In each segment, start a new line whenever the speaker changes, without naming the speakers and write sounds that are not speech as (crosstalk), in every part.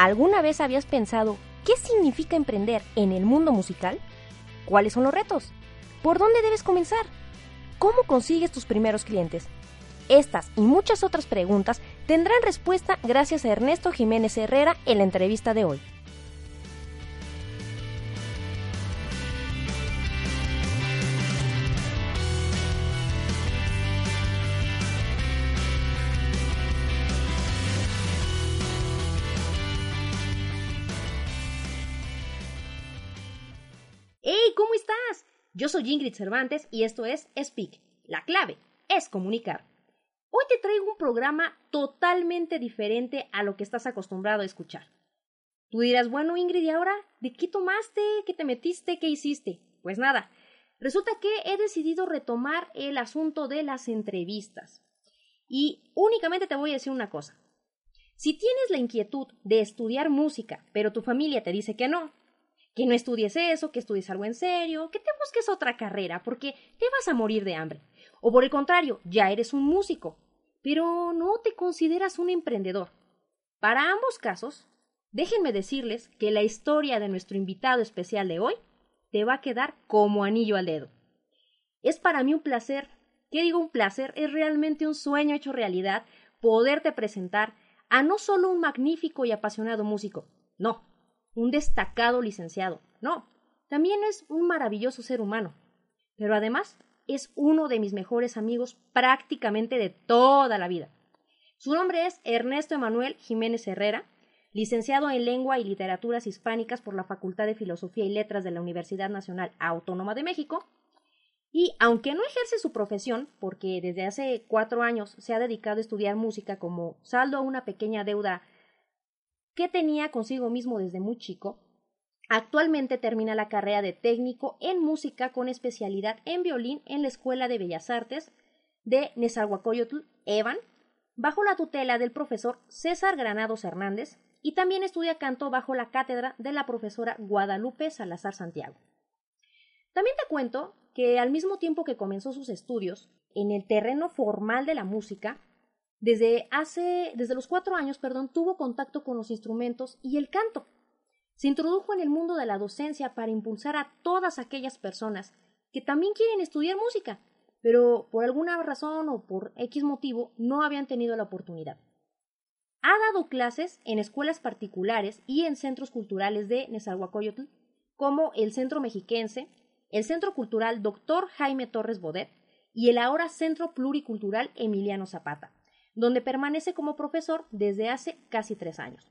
¿Alguna vez habías pensado qué significa emprender en el mundo musical? ¿Cuáles son los retos? ¿Por dónde debes comenzar? ¿Cómo consigues tus primeros clientes? Estas y muchas otras preguntas tendrán respuesta gracias a Ernesto Jiménez Herrera en la entrevista de hoy. Ingrid Cervantes y esto es Speak. La clave es comunicar. Hoy te traigo un programa totalmente diferente a lo que estás acostumbrado a escuchar. Tú dirás, bueno Ingrid, ¿y ahora de qué tomaste? ¿Qué te metiste? ¿Qué hiciste? Pues nada, resulta que he decidido retomar el asunto de las entrevistas. Y únicamente te voy a decir una cosa. Si tienes la inquietud de estudiar música, pero tu familia te dice que no, que no estudies eso, que estudies algo en serio, que te busques otra carrera, porque te vas a morir de hambre. O por el contrario, ya eres un músico, pero no te consideras un emprendedor. Para ambos casos, déjenme decirles que la historia de nuestro invitado especial de hoy te va a quedar como anillo al dedo. Es para mí un placer, ¿qué digo un placer? Es realmente un sueño hecho realidad poderte presentar a no solo un magnífico y apasionado músico, no, un destacado licenciado, no, también es un maravilloso ser humano, pero además es uno de mis mejores amigos prácticamente de toda la vida. Su nombre es Ernesto Emanuel Jiménez Herrera, licenciado en Lengua y Literaturas Hispánicas por la Facultad de Filosofía y Letras de la Universidad Nacional Autónoma de México, y aunque no ejerce su profesión, porque desde hace cuatro años se ha dedicado a estudiar música como saldo a una pequeña deuda que tenía consigo mismo desde muy chico, Actualmente termina la carrera de técnico en música con especialidad en violín en la Escuela de Bellas Artes de Nezahualcóyotl, Evan, bajo la tutela del profesor César Granados Hernández, y también estudia canto bajo la cátedra de la profesora Guadalupe Salazar Santiago. También te cuento que al mismo tiempo que comenzó sus estudios en el terreno formal de la música, desde hace, desde los cuatro años, perdón, tuvo contacto con los instrumentos y el canto. Se introdujo en el mundo de la docencia para impulsar a todas aquellas personas que también quieren estudiar música, pero por alguna razón o por X motivo no habían tenido la oportunidad. Ha dado clases en escuelas particulares y en centros culturales de Nezahualcóyotl, como el Centro Mexiquense, el Centro Cultural Dr. Jaime Torres Bodet y el ahora Centro Pluricultural Emiliano Zapata, donde permanece como profesor desde hace casi tres años.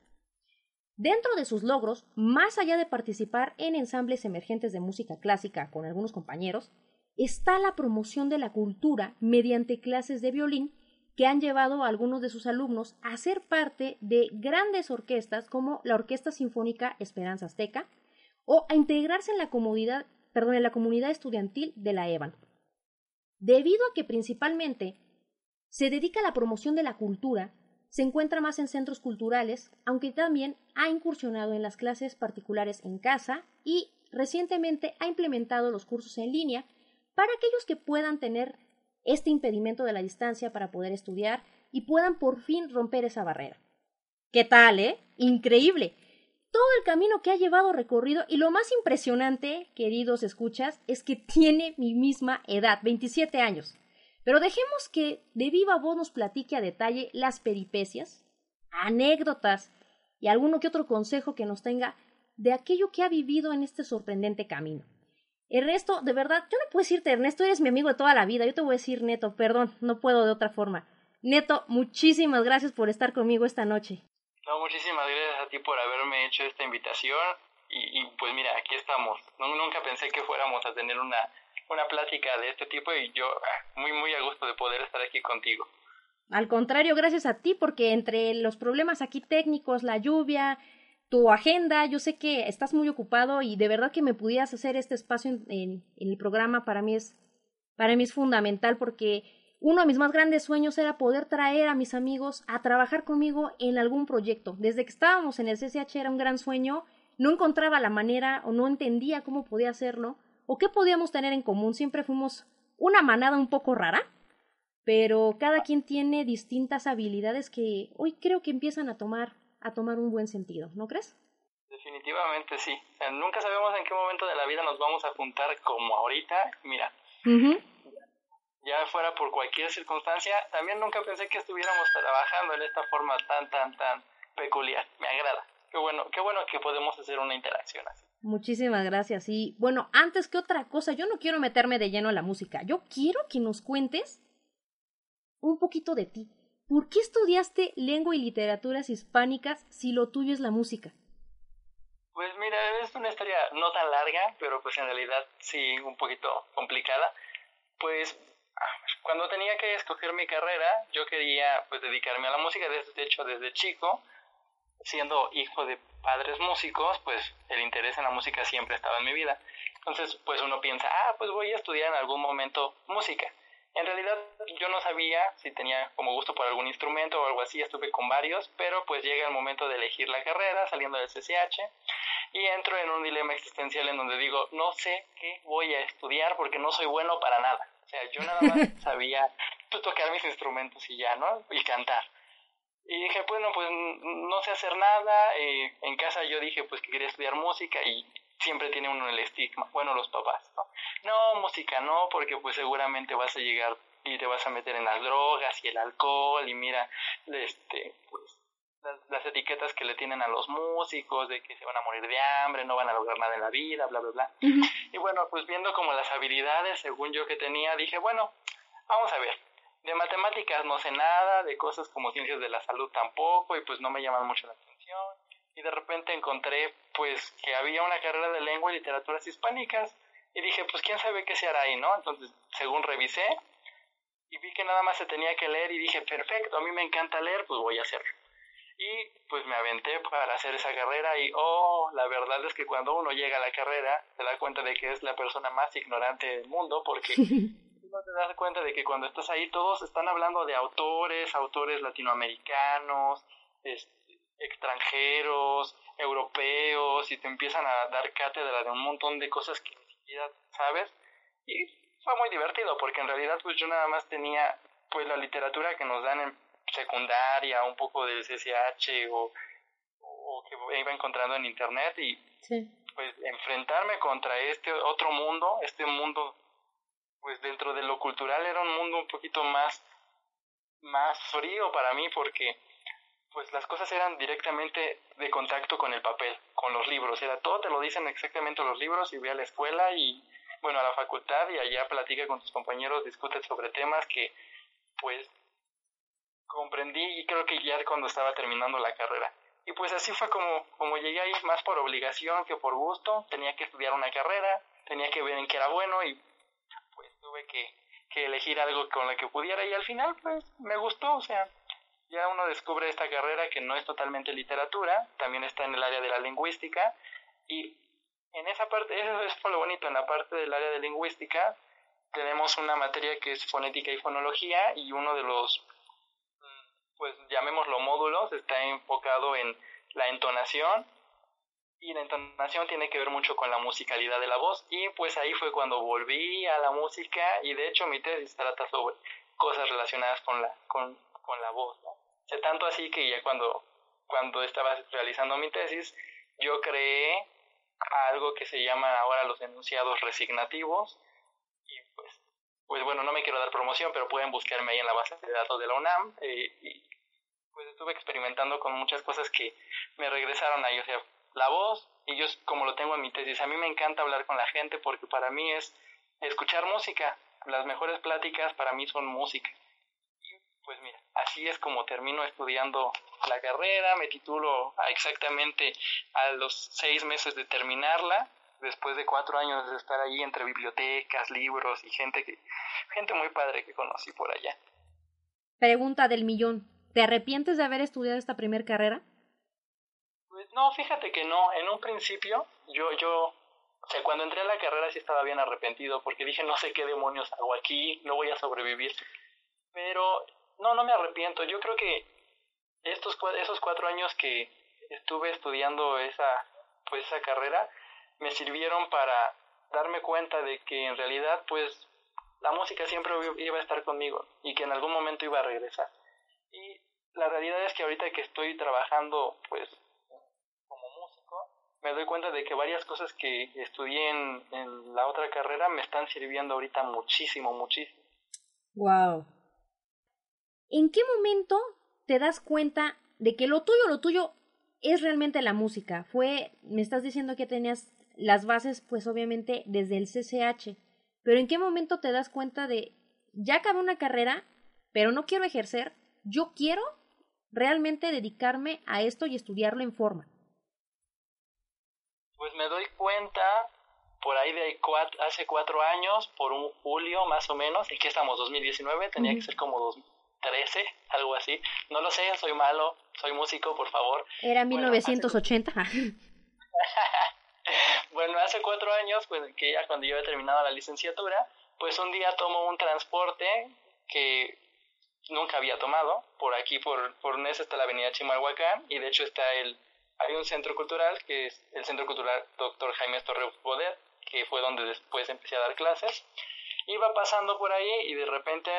Dentro de sus logros, más allá de participar en ensambles emergentes de música clásica con algunos compañeros, está la promoción de la cultura mediante clases de violín que han llevado a algunos de sus alumnos a ser parte de grandes orquestas como la Orquesta Sinfónica Esperanza Azteca o a integrarse en la comunidad, perdón, en la comunidad estudiantil de la EVAN. Debido a que principalmente se dedica a la promoción de la cultura, se encuentra más en centros culturales, aunque también ha incursionado en las clases particulares en casa y recientemente ha implementado los cursos en línea para aquellos que puedan tener este impedimento de la distancia para poder estudiar y puedan por fin romper esa barrera. ¿Qué tal, eh? Increíble. Todo el camino que ha llevado recorrido y lo más impresionante, queridos escuchas, es que tiene mi misma edad, 27 años. Pero dejemos que de viva voz nos platique a detalle las peripecias, anécdotas y alguno que otro consejo que nos tenga de aquello que ha vivido en este sorprendente camino. Ernesto, de verdad, yo no puedo decirte, Ernesto, eres mi amigo de toda la vida. Yo te voy a decir, Neto, perdón, no puedo de otra forma. Neto, muchísimas gracias por estar conmigo esta noche.
No, muchísimas gracias a ti por haberme hecho esta invitación. Y, y pues mira, aquí estamos. nunca pensé que fuéramos a tener una una plática de este tipo y yo ah, muy, muy a gusto de poder estar aquí contigo.
Al contrario, gracias a ti, porque entre los problemas aquí técnicos, la lluvia, tu agenda, yo sé que estás muy ocupado y de verdad que me pudieras hacer este espacio en, el programa para mí es para mí es fundamental porque uno de mis más grandes sueños era poder traer a mis amigos a trabajar conmigo en algún proyecto. Desde que estábamos en el CCH era un gran sueño, no encontraba la manera o no entendía cómo podía hacerlo o qué podíamos tener en común. Siempre fuimos una manada un poco rara, pero cada quien tiene distintas habilidades que hoy creo que empiezan a tomar a tomar un buen sentido, ¿no crees?
Definitivamente sí. nunca sabemos en qué momento de la vida nos vamos a juntar como ahorita. Mira, ya fuera por cualquier circunstancia, también nunca pensé que estuviéramos trabajando en esta forma tan, tan, tan peculiar. Me agrada. Qué bueno, qué bueno que podemos hacer una interacción así.
Muchísimas gracias. Y bueno, antes que otra cosa, yo no quiero meterme de lleno a la música. Yo quiero que nos cuentes un poquito de ti. ¿Por qué estudiaste lengua y literaturas hispánicas si lo tuyo es la música?
Pues mira, es una historia no tan larga, pero pues en realidad sí un poquito complicada. Pues cuando tenía que escoger mi carrera, yo quería pues dedicarme a la música, de hecho desde chico, siendo hijo de padres músicos, pues el interés en la música siempre estaba en mi vida. Entonces, pues uno piensa, ah, pues voy a estudiar en algún momento música. En realidad yo no sabía si tenía como gusto por algún instrumento o algo así, estuve con varios, pero pues llega el momento de elegir la carrera saliendo del CCH y entro en un dilema existencial en donde digo, no sé qué voy a estudiar porque no soy bueno para nada. O sea, yo nada más (laughs) sabía pues, tocar mis instrumentos y ya, ¿no? Y cantar. Y dije, bueno, pues no sé hacer nada. Eh, en casa yo dije, pues que quería estudiar música y siempre tiene uno el estigma, bueno, los papás, ¿no? No, música no, porque pues seguramente vas a llegar y te vas a meter en las drogas y el alcohol y mira, este, pues las, etiquetas que le tienen a los músicos de que se van a morir de hambre, no van a lograr nada en la vida, bla, bla, bla. Y bueno, pues viendo como las habilidades, según yo que tenía, dije, bueno, vamos a ver. De matemáticas no sé nada, de cosas como ciencias de la salud tampoco, y pues no me llaman mucho la atención y de repente encontré pues que había una carrera de lengua y literaturas hispánicas y dije pues quién sabe qué se hará ahí, ¿no? Entonces según revisé y vi que nada más se tenía que leer y dije perfecto, a mí me encanta leer, pues voy a hacerlo. Y pues me aventé para hacer esa carrera y oh, la verdad es que cuando uno llega a la carrera se da cuenta de que es la persona más ignorante del mundo porque (laughs) no te das cuenta de que cuando estás ahí todos están hablando de autores, autores latinoamericanos, este, extranjeros, europeos, y te empiezan a dar cátedra de un montón de cosas que ni siquiera sabes. Y fue muy divertido, porque en realidad pues yo nada más tenía pues la literatura que nos dan en secundaria, un poco de CCH o, o que iba encontrando en internet y pues enfrentarme contra este otro mundo, este mundo pues dentro de lo cultural era un mundo un poquito más más frío para mí porque pues las cosas eran directamente de contacto con el papel, con los libros, era todo te lo dicen exactamente los libros y ve a la escuela y bueno, a la facultad y allá platica con tus compañeros, discute sobre temas que pues comprendí y creo que ya cuando estaba terminando la carrera. Y pues así fue como, como llegué ahí más por obligación que por gusto, tenía que estudiar una carrera, tenía que ver en qué era bueno y tuve que, que elegir algo con lo que pudiera y al final pues me gustó, o sea, ya uno descubre esta carrera que no es totalmente literatura, también está en el área de la lingüística y en esa parte, eso es lo bonito, en la parte del área de lingüística tenemos una materia que es fonética y fonología y uno de los, pues llamémoslo módulos, está enfocado en la entonación y la entonación tiene que ver mucho con la musicalidad de la voz y pues ahí fue cuando volví a la música y de hecho mi tesis trata sobre cosas relacionadas con la, con, con la voz. ¿no? tanto así que ya cuando, cuando estaba realizando mi tesis, yo creé algo que se llama ahora los enunciados resignativos y pues, pues bueno, no me quiero dar promoción, pero pueden buscarme ahí en la base de datos de la UNAM eh, y pues estuve experimentando con muchas cosas que me regresaron ahí, o sea, la voz y yo como lo tengo en mi tesis, a mí me encanta hablar con la gente porque para mí es escuchar música, las mejores pláticas para mí son música. Pues mira, así es como termino estudiando la carrera, me titulo exactamente a los seis meses de terminarla, después de cuatro años de estar ahí entre bibliotecas, libros y gente que, gente muy padre que conocí por allá.
Pregunta del millón, ¿te arrepientes de haber estudiado esta primera carrera?
No, fíjate que no, en un principio yo, yo, o sea, cuando entré a la carrera sí estaba bien arrepentido porque dije no sé qué demonios hago aquí, no voy a sobrevivir, pero no, no me arrepiento. Yo creo que estos esos cuatro años que estuve estudiando esa, pues esa carrera me sirvieron para darme cuenta de que en realidad pues la música siempre iba a estar conmigo y que en algún momento iba a regresar. Y la realidad es que ahorita que estoy trabajando, pues, me doy cuenta de que varias cosas que estudié en, en la otra carrera me están sirviendo ahorita muchísimo, muchísimo.
Wow. ¿En qué momento te das cuenta de que lo tuyo, lo tuyo es realmente la música? Fue, me estás diciendo que tenías las bases, pues obviamente desde el CCH, pero ¿en qué momento te das cuenta de, ya acabé una carrera, pero no quiero ejercer, yo quiero realmente dedicarme a esto y estudiarlo en forma?
Pues me doy cuenta por ahí de cuatro, hace cuatro años, por un julio más o menos, y que estamos 2019, tenía que ser como 2013, algo así. No lo sé, soy malo, soy músico, por favor.
Era 1980. (laughs)
Bueno, hace, cuatro años, pues que ya cuando yo he terminado la licenciatura, pues un día tomo un transporte que nunca había tomado. Por aquí, por, por Nesa está la avenida Chimalhuacán y de hecho está el, hay un centro cultural que es el Centro Cultural Dr. Jaime Torre Bodet, que fue donde después empecé a dar clases. Iba pasando por ahí y de repente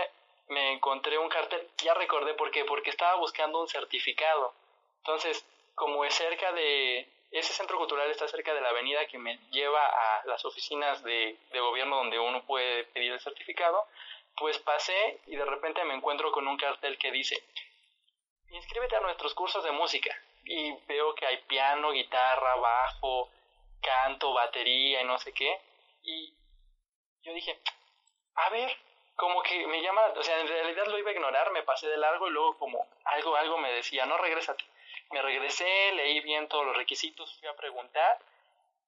me encontré un cartel, ya recordé por qué, porque estaba buscando un certificado. Entonces, como es cerca de, ese centro cultural está cerca de la avenida que me lleva a las oficinas de, de gobierno donde uno puede pedir el certificado, pues pasé y de repente me encuentro con un cartel que dice, inscríbete a nuestros cursos de música. Y veo que hay piano, guitarra, bajo, canto, batería y no sé qué. Y yo dije, a ver, como que me llama, o sea, en realidad lo iba a ignorar, me pasé de largo y luego como algo, algo me decía, no, regrésate. Me regresé, leí bien todos los requisitos, fui a preguntar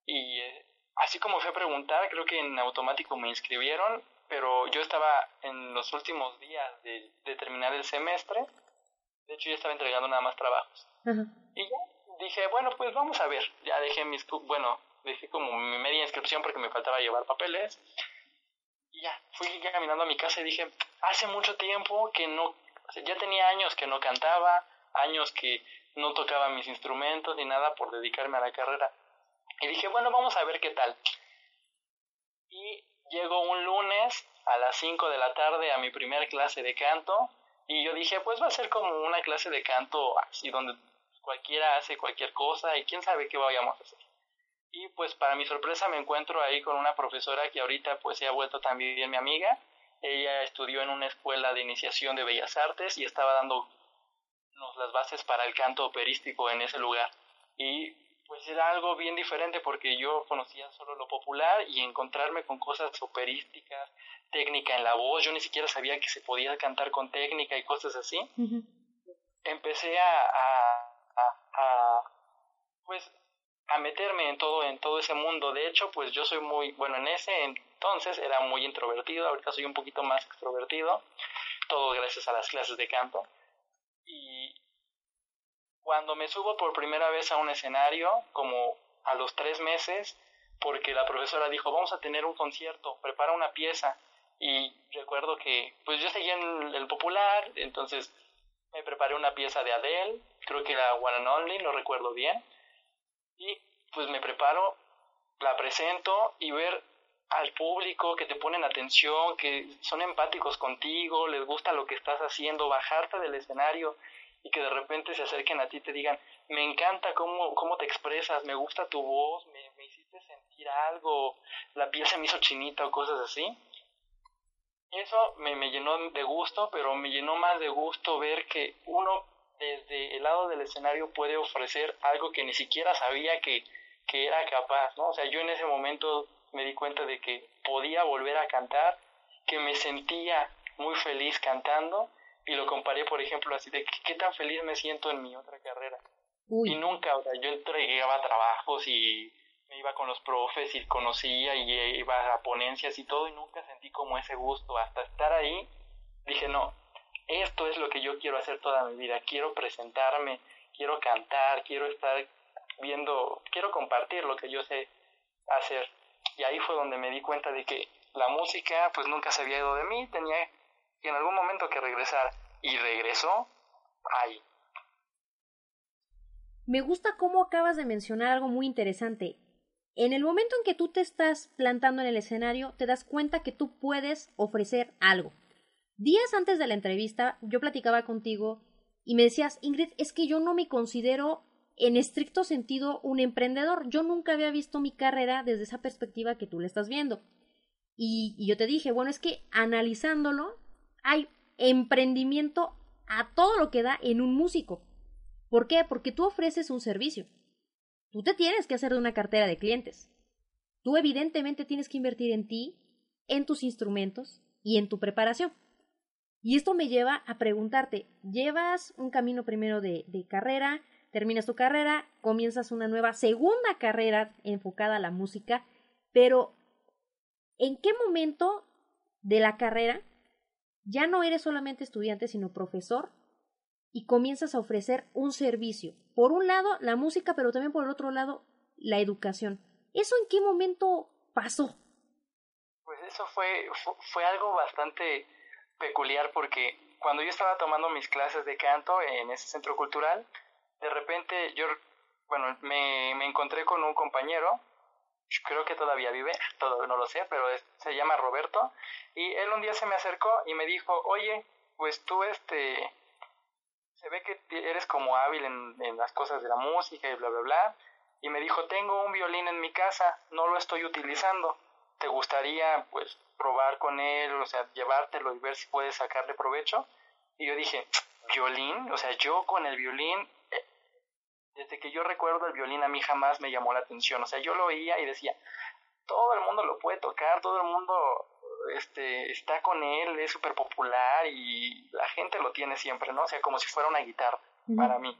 y eh, así como fui a preguntar, creo que en automático me inscribieron, pero yo estaba en los últimos días de, de terminar el semestre, de hecho ya estaba entregando nada más trabajos. Y ya dije, bueno, pues vamos a ver. Ya dejé mis, bueno, dejé como mi media inscripción porque me faltaba llevar papeles. Y ya, fui caminando a mi casa y dije, hace mucho tiempo que no, ya tenía años que no cantaba, años que no tocaba mis instrumentos ni nada por dedicarme a la carrera. Y dije, bueno, vamos a ver qué tal. Y llego un lunes a las 5 de la tarde a mi primera clase de canto y yo dije, pues va a ser como una clase de canto así donde cualquiera hace cualquier cosa y quién sabe qué vayamos a hacer. Y pues para mi sorpresa me encuentro ahí con una profesora que ahorita pues se ha vuelto también mi amiga. Ella estudió en una escuela de iniciación de bellas artes y estaba dando las bases para el canto operístico en ese lugar. Y pues era algo bien diferente porque yo conocía solo lo popular y encontrarme con cosas operísticas, técnica en la voz, yo ni siquiera sabía que se podía cantar con técnica y cosas así. Empecé a a, pues a meterme en todo en todo ese mundo. De hecho pues yo soy muy bueno en ese entonces era muy introvertido ahorita soy un poquito más extrovertido todo gracias a las clases de canto. Y cuando me subo por primera vez a un escenario como a los tres meses porque la profesora dijo vamos a tener un concierto prepara una pieza y recuerdo que pues yo seguía en el popular entonces me preparé una pieza de Adele, creo que era One and Only, no recuerdo bien, y pues me preparo, la presento y ver al público que te ponen atención, que son empáticos contigo, les gusta lo que estás haciendo, bajarte del escenario y que de repente se acerquen a ti y te digan, me encanta cómo, cómo te expresas, me gusta tu voz, me, me hiciste sentir algo, la piel se me hizo chinita o cosas así eso me, me llenó de gusto, pero me llenó más de gusto ver que uno desde el lado del escenario puede ofrecer algo que ni siquiera sabía que, que era capaz, ¿no? O sea, yo en ese momento me di cuenta de que podía volver a cantar, que me sentía muy feliz cantando y lo comparé, por ejemplo, así de qué tan feliz me siento en mi otra carrera. Y nunca, o sea, yo entregaba trabajos y me iba con los profes y conocía y iba a ponencias y todo y nunca sentí como ese gusto. Hasta estar ahí dije, no, esto es lo que yo quiero hacer toda mi vida. Quiero presentarme, quiero cantar, quiero estar viendo, quiero compartir lo que yo sé hacer. Y ahí fue donde me di cuenta de que la música pues nunca se había ido de mí, tenía que en algún momento que regresar. Y regresó ahí.
Me gusta cómo acabas de mencionar algo muy interesante. En el momento en que tú te estás plantando en el escenario, te das cuenta que tú puedes ofrecer algo. Días antes de la entrevista, yo platicaba contigo y me decías, Ingrid, es que yo no me considero en estricto sentido un emprendedor. Yo nunca había visto mi carrera desde esa perspectiva que tú le estás viendo. Y, y yo te dije, bueno, es que analizándolo, hay emprendimiento a todo lo que da en un músico. ¿Por qué? Porque tú ofreces un servicio. Tú te tienes que hacer de una cartera de clientes. Tú evidentemente tienes que invertir en ti, en tus instrumentos y en tu preparación. Y esto me lleva a preguntarte, llevas un camino primero de, de carrera, terminas tu carrera, comienzas una nueva segunda carrera enfocada a la música, pero ¿en qué momento de la carrera ya no eres solamente estudiante, sino profesor y comienzas a ofrecer un servicio? Por un lado, la música, pero también por el otro lado, la educación. ¿Eso en qué momento pasó?
Pues eso fue, fue algo bastante peculiar porque cuando yo estaba tomando mis clases de canto en ese centro cultural, de repente yo, bueno, me, me encontré con un compañero, creo que todavía vive, todo, no lo sé, pero se llama Roberto, y él un día se me acercó y me dijo, oye, pues tú este, se ve que eres como hábil en, en las cosas de la música y bla, bla, bla, y me dijo, tengo un violín en mi casa, no lo estoy utilizando, ¿te gustaría pues probar con él, o sea, llevártelo y ver si puedes sacarle provecho? Y yo dije, violín, o sea, yo con el violín desde que yo recuerdo el violín a mí jamás me llamó la atención. O sea, yo lo oía y decía, todo el mundo lo puede tocar, todo el mundo este, está con él, es súper popular y la gente lo tiene siempre, ¿no? O sea, como si fuera una guitarra para mí.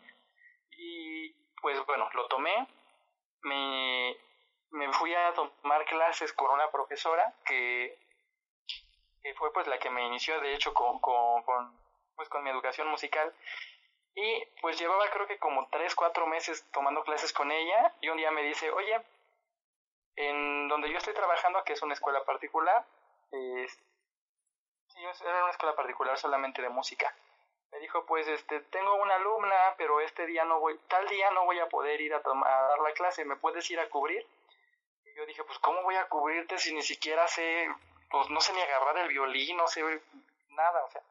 Y pues bueno, lo tomé, me, me fui a tomar clases con una profesora que, que fue pues la que me inició de hecho con, con, con, pues, con mi educación musical y pues llevaba creo que como tres, cuatro meses tomando clases con ella y un día me dice, oye, en donde yo estoy trabajando, que es una escuela particular, sí, era una escuela particular solamente de música. Me dijo, pues este, tengo una alumna, pero este día no voy, tal día no voy a poder ir a, a dar la clase, ¿me puedes ir a cubrir? Y yo dije, pues ¿cómo voy a cubrirte si ni siquiera sé, pues no sé ni agarrar el violín, no sé nada, o sea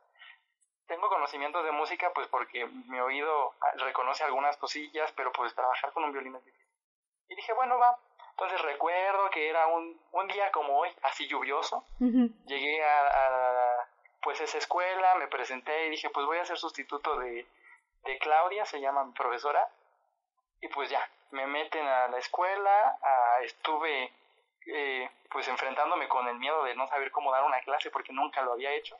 tengo conocimientos de música pues porque mi oído reconoce algunas cosillas, pero pues trabajar con un violín es difícil. Y dije, bueno, va. Entonces recuerdo que era un, un día como hoy, así lluvioso. Llegué a, a, pues esa escuela, me presenté y dije, pues voy a ser sustituto de, de Claudia, se llama mi profesora. Y pues ya, me meten a la escuela, estuve eh, pues enfrentándome con el miedo de no saber cómo dar una clase porque nunca lo había hecho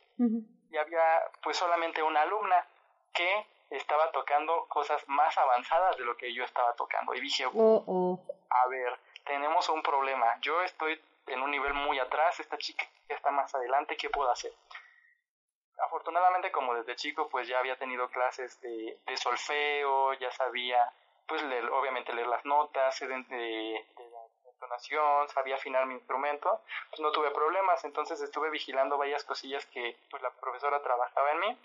y había pues solamente una alumna que estaba tocando cosas más avanzadas de lo que yo estaba tocando. Y dije,
oh, oh.
a ver, tenemos un problema. Yo estoy en un nivel muy atrás, esta chica está más adelante, ¿qué puedo hacer? Afortunadamente, como desde chico, pues ya había tenido clases de, de solfeo, ya sabía, pues leer, obviamente leer las notas, de, de, entonación, sabía afinar mi instrumento, pues no tuve problemas, entonces estuve vigilando varias cosillas que pues la profesora trabajaba en mí.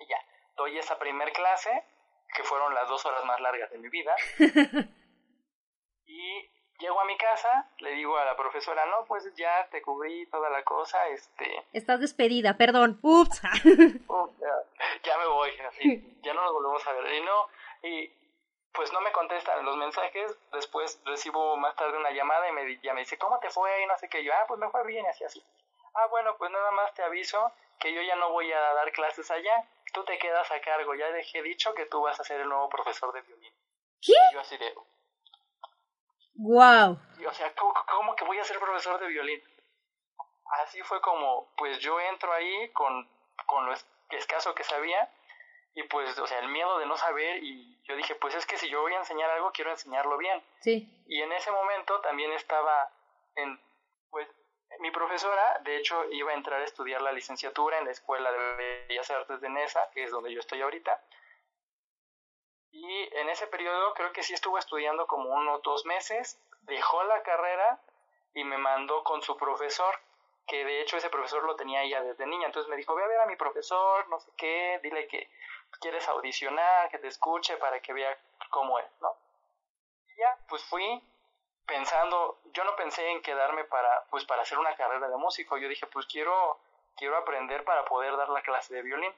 Y ya, doy esa primer clase, que fueron las dos horas más largas de mi vida, (laughs) y llego a mi casa, le digo a la profesora, no, pues ya te cubrí toda la cosa, este...
Estás despedida, perdón, ups. (laughs)
ya, me voy, así, ya no nos volvemos a ver, y no, y pues no me contestan los mensajes, después recibo más tarde una llamada y me, ya me dice, ¿cómo te fue? Y no sé qué, yo, ah, pues me fue bien, así, así. Ah, bueno, pues nada más te aviso que yo ya no voy a dar clases allá, tú te quedas a cargo, ya dejé dicho que tú vas a ser el nuevo profesor de violín.
¿Qué?
Y yo así de...
Wow.
o sea, ¿cómo, ¿cómo, que voy a ser profesor de violín? Así fue como, pues yo entro ahí con, con lo escaso que sabía y pues, o sea, el miedo de no saber y yo dije, pues es que si yo voy a enseñar algo, quiero enseñarlo bien.
Sí.
Y en ese momento también estaba en, pues, mi profesora, de hecho, iba a entrar a estudiar la licenciatura en la Escuela de Bellas Artes de Nesa, que es donde yo estoy ahorita. Y en ese periodo creo que sí estuvo estudiando como unos dos meses, dejó la carrera y me mandó con su profesor, que de hecho ese profesor lo tenía ella desde niña. Entonces me dijo, ve a ver a mi profesor, no sé qué, dile que quieres audicionar, que te escuche para que vea cómo es, ¿no? Y ya, pues fui pensando, yo no pensé en quedarme para, pues para hacer una carrera de músico, yo dije, pues quiero, quiero aprender para poder dar la clase de violín.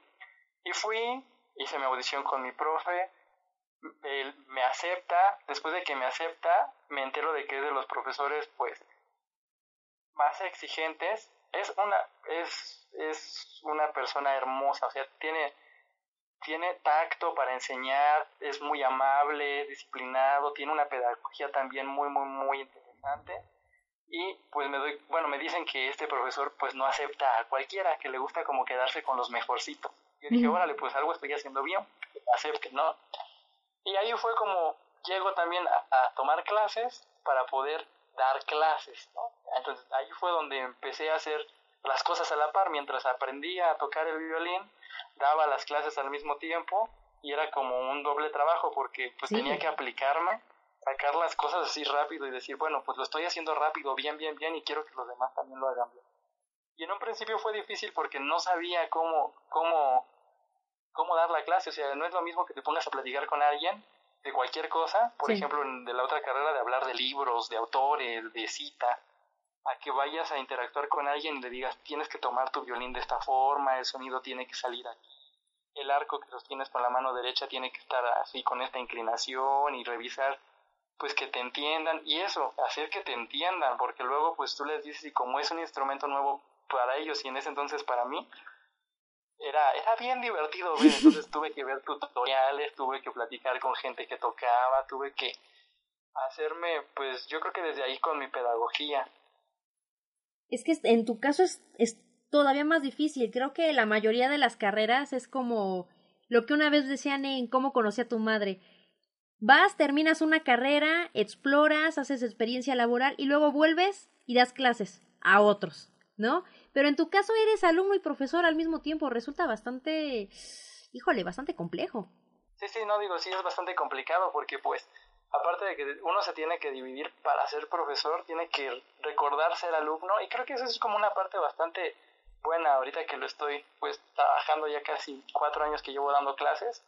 Y fui, hice mi audición con mi profe, él me acepta, después de que me acepta, me entero de que es de los profesores, pues, más exigentes. Es una, es, es una persona hermosa, o sea, tiene, tiene tacto para enseñar, es muy amable, disciplinado, tiene una pedagogía también muy, muy, muy interesante. Y pues me doy, bueno, me dicen que este profesor pues no acepta a cualquiera, que le gusta como quedarse con los mejorcitos. Yo dije, órale, pues algo estoy haciendo bien, acepte, ¿no? Y ahí fue como llego también a, tomar clases para poder dar clases, ¿no? Entonces ahí fue donde empecé a hacer las cosas a la par, mientras aprendía a tocar el violín, daba las clases al mismo tiempo y era como un doble trabajo porque pues tenía que aplicarme, sacar las cosas así rápido y decir, bueno, pues lo estoy haciendo rápido, bien, bien, bien y quiero que los demás también lo hagan bien. Y en un principio fue difícil porque no sabía cómo, cómo cómo dar la clase. O sea, no es lo mismo que te pongas a platicar con alguien de cualquier cosa, por ejemplo, de la otra carrera de hablar de libros, de autores, de cita, a que vayas a interactuar con alguien y le digas, tienes que tomar tu violín de esta forma, el sonido tiene que salir aquí, el arco que sostienes con la mano derecha tiene que estar así con esta inclinación y revisar pues que te entiendan y eso, hacer que te entiendan, porque luego pues tú les dices y como es un instrumento nuevo para ellos y en ese entonces para mí, era, era bien divertido ver, entonces (laughs) tuve que ver tutoriales, tuve que platicar con gente que tocaba, tuve que hacerme, pues yo creo que desde ahí con mi pedagogía.
Es que en tu caso es, es todavía más difícil, creo que la mayoría de las carreras es como lo que una vez decían en cómo conocí a tu madre. Vas, terminas una carrera, exploras, haces experiencia laboral y luego vuelves y das clases a otros, ¿no? Pero en tu caso eres alumno y profesor al mismo tiempo, resulta bastante, híjole, bastante complejo.
Sí, sí, no digo, sí es bastante complicado porque pues aparte de que uno se tiene que dividir para ser profesor, tiene que recordar ser alumno y creo que eso es como una parte bastante buena ahorita que lo estoy pues trabajando ya casi cuatro años que llevo dando clases,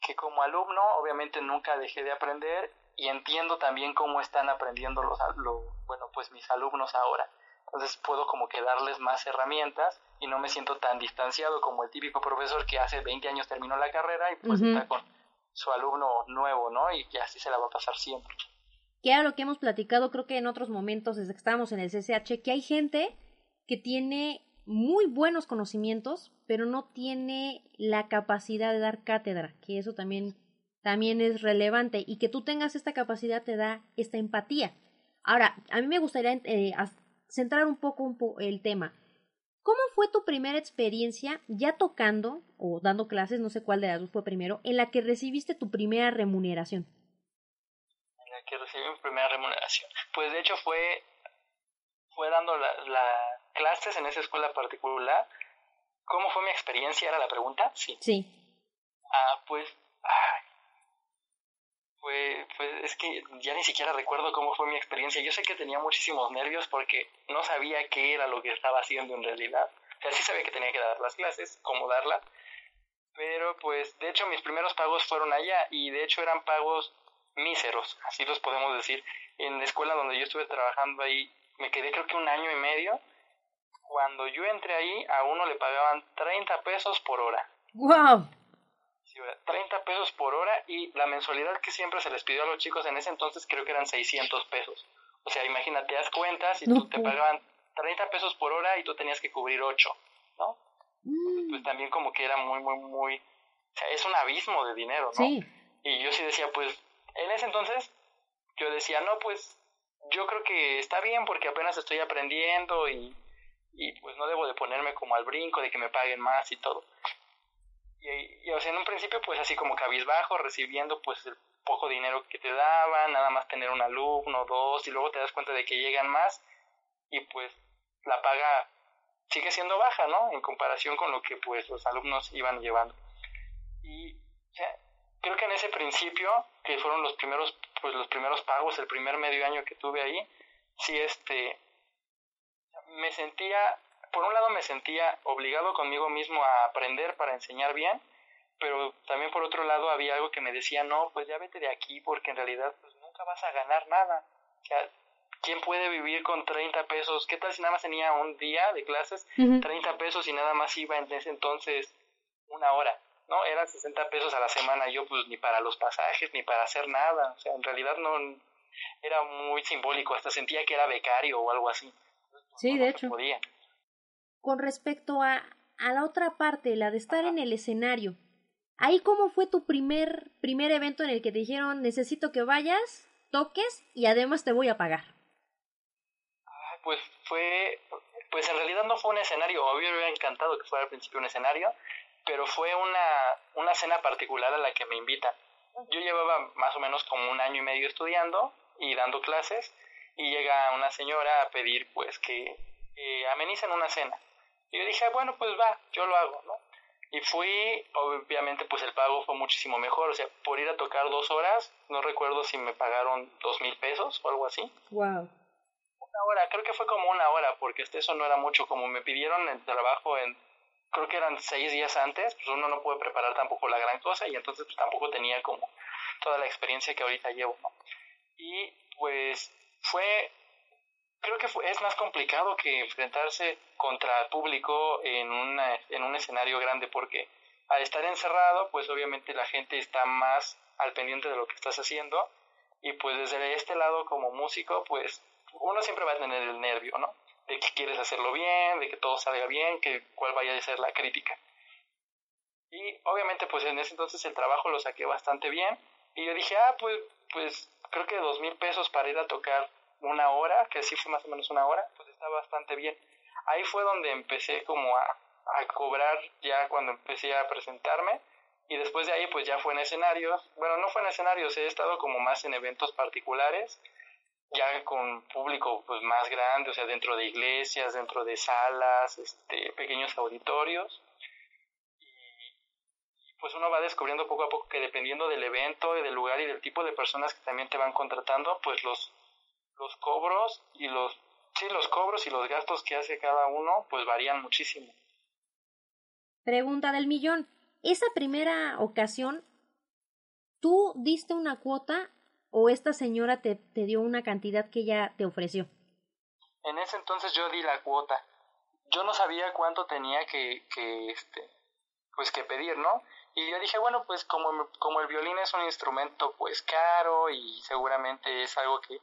que como alumno obviamente nunca dejé de aprender y entiendo también cómo están aprendiendo los, los bueno pues mis alumnos ahora. Entonces puedo como que darles más herramientas y no me siento tan distanciado como el típico profesor que hace 20 años terminó la carrera y pues está con su alumno nuevo, ¿no? Y que así se la va a pasar siempre.
Que era lo que hemos platicado creo que en otros momentos desde que estábamos en el CCH, que hay gente que tiene muy buenos conocimientos, pero no tiene la capacidad de dar cátedra, que eso también, también es relevante, y que tú tengas esta capacidad te da esta empatía. Ahora, a mí me gustaría eh, centrar un poco el tema. ¿Cómo fue tu primera experiencia ya tocando o dando clases, no sé cuál de las dos fue primero, en la que recibiste tu primera remuneración?
En la que recibí mi primera remuneración. Pues de hecho fue, fue dando las la clases en esa escuela particular. ¿Cómo fue mi experiencia? ¿Era la pregunta? Sí.
Sí.
Ah, pues, pues, pues es que ya ni siquiera recuerdo cómo fue mi experiencia. Yo sé que tenía muchísimos nervios porque no sabía qué era lo que estaba haciendo en realidad. O sea, sí sabía que tenía que dar las clases, cómo darla. Pero pues, de hecho, mis primeros pagos fueron allá y de hecho eran pagos míseros, así los podemos decir. En la escuela donde yo estuve trabajando ahí, me quedé creo que un año y medio. Cuando yo entré ahí, a uno le pagaban 30 pesos por hora.
¡Wow!
30 pesos por hora y la mensualidad que siempre se les pidió a los chicos en ese entonces creo que eran 600 pesos. O sea, imagínate, das cuentas y tú te pagaban 30 pesos por hora y tú tenías que cubrir 8, ¿no? Mm. Pues también como que era muy, muy, muy... O sea, es un abismo de dinero, ¿no? Y yo sí decía, pues, en ese entonces yo decía, no, pues, yo creo que está bien porque apenas estoy aprendiendo y, y pues no debo de ponerme como al brinco de que me paguen más y todo. Y, o sea, en un principio, pues así como cabizbajo, recibiendo pues el poco dinero que te daban, nada más tener un alumno, dos, y luego te das cuenta de que llegan más y pues la paga sigue siendo baja, ¿no? En comparación con lo que pues los alumnos iban llevando. Y creo que en ese principio, que fueron los primeros, pues los primeros pagos, el primer medio año que tuve ahí, sí este, me sentía por un lado me sentía obligado conmigo mismo a aprender para enseñar bien, pero también por otro lado había algo que me decía, no, pues ya vete de aquí porque en realidad pues nunca vas a ganar nada. O sea, ¿quién puede vivir con 30 pesos? ¿Qué tal si nada más tenía un día de clases, 30 pesos y nada más iba en ese entonces una hora? ¿no? Eran 60 pesos a la semana, yo pues ni para los pasajes, ni para hacer nada, o sea, en realidad no, era muy simbólico, hasta sentía que era becario o algo así.
Sí, de hecho. Con respecto a, a la otra parte, la de estar en el escenario, ¿ahí cómo fue tu primer, primer evento en el que te dijeron necesito que vayas, toques y además te voy a pagar?
Pues fue, pues en realidad no fue un escenario, me hubiera encantado que fuera al principio un escenario, pero fue una, una cena particular a la que me invitan. Yo llevaba más o menos como un año y medio estudiando y dando clases y llega una señora a pedir pues que, amenicen una cena. Y yo dije, bueno, pues va, yo lo hago, ¿no? Y fui, obviamente pues el pago fue muchísimo mejor, o sea, por ir a tocar dos horas, no recuerdo si me pagaron dos mil pesos o algo así.
Wow.
Una hora, creo que fue como una hora, porque eso no era mucho, como me pidieron el trabajo en, creo que eran seis días antes, pues uno no puede preparar tampoco la gran cosa y entonces pues tampoco tenía como toda la experiencia que ahorita llevo, ¿no? Y pues fue, creo que es más complicado que enfrentarse contra el público en, una, en un escenario grande porque al estar encerrado, pues obviamente la gente está más al pendiente de lo que estás haciendo y pues desde este lado como músico, pues uno siempre va a tener el nervio, ¿no? De que quieres hacerlo bien, de que todo salga bien, que cuál vaya a ser la crítica. Y obviamente pues en ese entonces el trabajo lo saqué bastante bien y yo dije, ah, pues, pues creo que dos mil pesos para ir a tocar una hora, que sí fue más o menos una hora, pues está bastante bien. Ahí fue donde empecé como a, a cobrar ya cuando empecé a presentarme y después de ahí pues ya fue en escenarios, bueno no fue en escenarios, he estado como más en eventos particulares, ya con público pues más grande, o sea dentro de iglesias, dentro de salas, este, pequeños auditorios pues uno va descubriendo poco a poco que dependiendo del evento y del lugar y del tipo de personas que también te van contratando, pues los, los cobros y los, sí, los cobros y los gastos que hace cada uno, pues varían muchísimo.
Pregunta del millón. Esa primera ocasión, ¿tú diste una cuota o esta señora te, te dio una cantidad que ella te ofreció?
En ese entonces yo di la cuota. Yo no sabía cuánto tenía que, que este, pues que pedir, ¿no? Y yo dije, bueno, pues como, como el violín es un instrumento pues caro y seguramente es algo que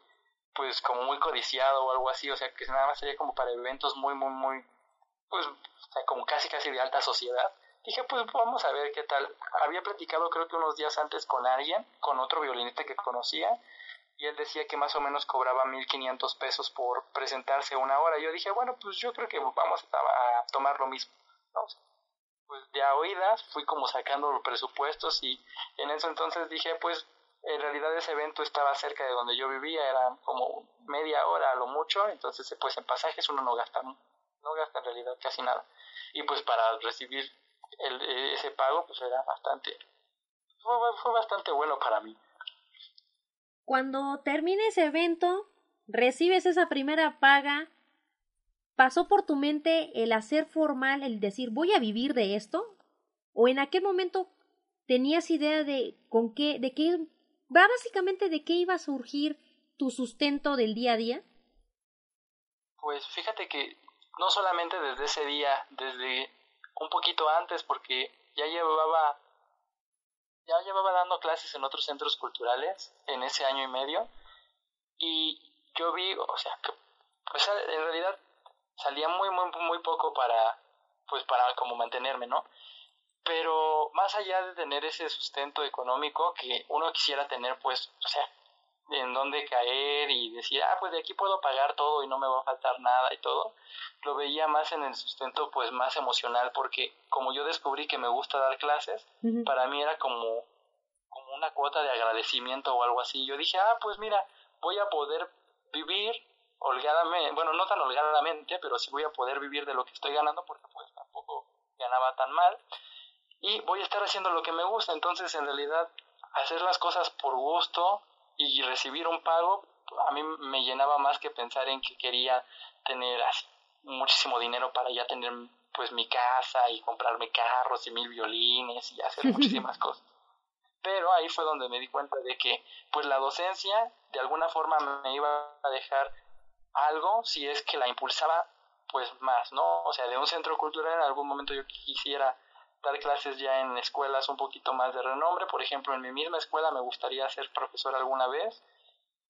pues como muy codiciado o algo así, o sea que nada más sería como para eventos muy, muy, muy, pues como casi, casi de alta sociedad. Dije, pues vamos a ver qué tal. Había platicado creo que unos días antes con alguien, con otro violinista que conocía, y él decía que más o menos cobraba 1500 pesos por presentarse una hora. Yo dije, bueno, pues yo creo que vamos a, tomar lo mismo. Vamos pues de a oídas fui como sacando los presupuestos y en ese entonces dije pues en realidad ese evento estaba cerca de donde yo vivía, era como media hora a lo mucho, entonces pues en pasajes uno no gasta, no gasta en realidad casi nada. Y pues para recibir el, ese pago pues era bastante, fue, fue bastante bueno para mí.
Cuando termine ese evento, recibes esa primera paga, ¿Pasó por tu mente el hacer formal, el decir voy a vivir de esto? ¿O en aquel momento tenías idea de con qué, de qué, básicamente de qué iba a surgir tu sustento del día a día?
Pues fíjate que no solamente desde ese día, desde un poquito antes, porque ya llevaba, ya llevaba dando clases en otros centros culturales en ese año y medio, y yo vi, o sea, que, pues en realidad salía muy, muy, muy poco para, pues para como mantenerme, ¿no? Pero más allá de tener ese sustento económico que uno quisiera tener, pues, o sea, en dónde caer y decir, ah, pues de aquí puedo pagar todo y no me va a faltar nada y todo, lo veía más en el sustento, pues, más emocional, porque como yo descubrí que me gusta dar clases, para mí era como, como una cuota de agradecimiento o algo así. Yo dije, ah, pues mira, voy a poder vivir holgadamente, bueno, no tan holgadamente, pero sí voy a poder vivir de lo que estoy ganando porque pues tampoco ganaba tan mal y voy a estar haciendo lo que me gusta, entonces en realidad hacer las cosas por gusto y recibir un pago a mí me llenaba más que pensar en que quería tener así, muchísimo dinero para ya tener pues mi casa y comprarme carros y mil violines y hacer (laughs) muchísimas cosas. Pero ahí fue donde me di cuenta de que pues la docencia de alguna forma me iba a dejar algo si es que la impulsaba pues más, ¿no? O sea, de un centro cultural en algún momento yo quisiera dar clases ya en escuelas un poquito más de renombre. Por ejemplo, en mi misma escuela me gustaría ser profesor alguna vez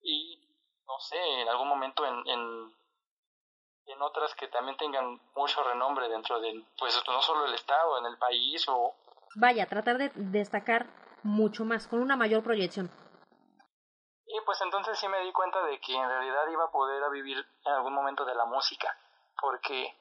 y, no sé, en algún momento en, en, en otras que también tengan mucho renombre dentro de, pues no solo el Estado, en el país o...
Vaya, tratar de destacar mucho más, con una mayor proyección.
Y pues entonces sí me di cuenta de que en realidad iba a poder vivir en algún momento de la música, porque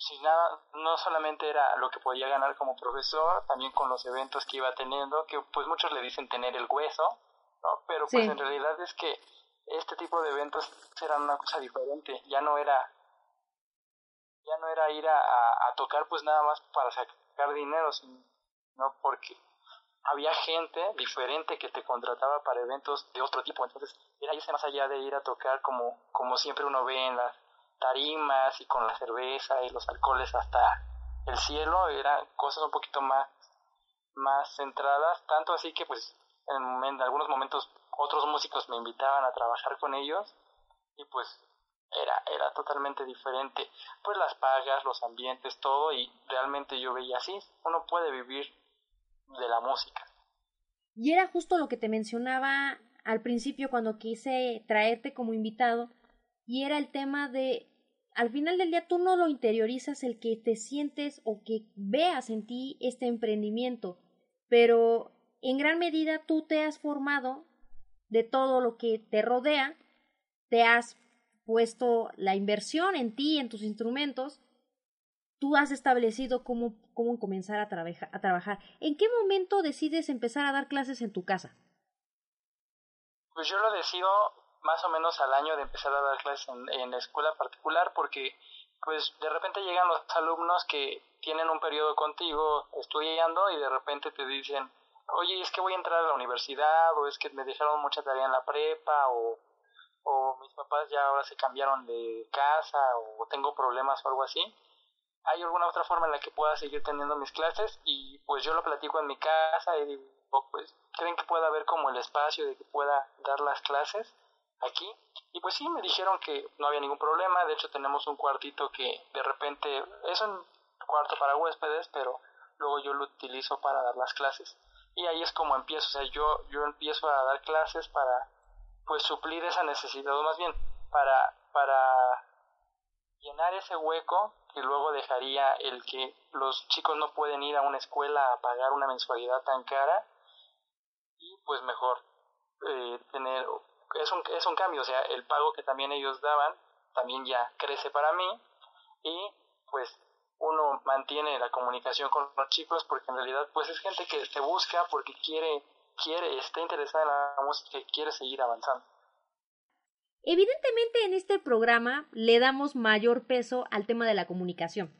si nada, no solamente era lo que podía ganar como profesor, también con los eventos que iba teniendo, que pues muchos le dicen tener el hueso, ¿no? Pero pues en realidad es que este tipo de eventos eran una cosa diferente, ya no era ya no era ir a, a, tocar pues nada más para sacar dinero, sino porque había gente diferente que te contrataba para eventos de otro tipo, entonces era irse más allá de ir a tocar como, como siempre uno ve en las tarimas y con la cerveza y los alcoholes hasta el cielo, eran cosas un poquito más, más centradas, tanto así que pues en, en algunos momentos otros músicos me invitaban a trabajar con ellos y pues era, era totalmente diferente, pues las pagas, los ambientes, todo y realmente yo veía así, uno puede vivir de la música.
Y era justo lo que te mencionaba al principio cuando quise traerte como invitado, y era el tema de al final del día tú no lo interiorizas el que te sientes o que veas en ti este emprendimiento, pero en gran medida tú te has formado de todo lo que te rodea, te has puesto la inversión en ti, en tus instrumentos, tú has establecido cómo, cómo comenzar a, a trabajar. ¿En qué momento decides empezar a dar clases en tu casa?
Pues yo lo decido más o menos al año de empezar a dar clases en, la escuela particular porque pues de repente llegan los alumnos que tienen un periodo contigo estudiando y de repente te dicen, oye, es que voy a entrar a la universidad o es que me dejaron mucha tarea en la prepa o, o mis papás ya ahora se cambiaron de casa o tengo problemas o algo así. ¿Hay alguna otra forma en la que pueda seguir teniendo mis clases? Y pues yo lo platico en mi casa y digo, pues, ¿creen que pueda haber como el espacio de que pueda dar las clases? Aquí. Y pues sí, me dijeron que no había ningún problema. De hecho, tenemos un cuartito que de repente es un cuarto para huéspedes, pero luego yo lo utilizo para dar las clases. Y ahí es como empiezo. O sea, yo, yo empiezo a dar clases para pues suplir esa necesidad, o más bien para, para llenar ese hueco que luego dejaría el que los chicos no pueden ir a una escuela a pagar una mensualidad tan cara y pues mejor eh, tener es un, es un cambio, o sea, el pago que también ellos daban también ya crece para mí y pues uno mantiene la comunicación con los chicos porque en realidad pues es gente que te busca porque quiere, quiere, está interesada en la música y quiere seguir avanzando.
Evidentemente en este programa le damos mayor peso al tema de la comunicación.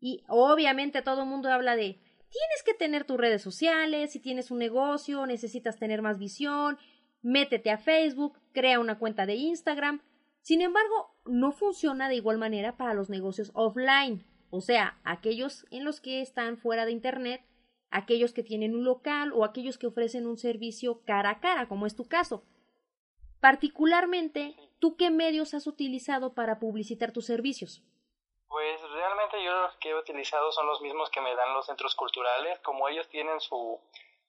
Y obviamente todo el mundo habla de tienes que tener tus redes sociales, si tienes un negocio, necesitas tener más visión, métete a Facebook, crea una cuenta de Instagram. Sin embargo, no funciona de igual manera para los negocios offline, o sea, aquellos en los que están fuera de Internet, aquellos que tienen un local o aquellos que ofrecen un servicio cara a cara, como es tu caso. Particularmente, ¿tú qué medios has utilizado para publicitar tus servicios?
Pues realmente yo los que he utilizado son los mismos que me dan los centros culturales, como ellos tienen su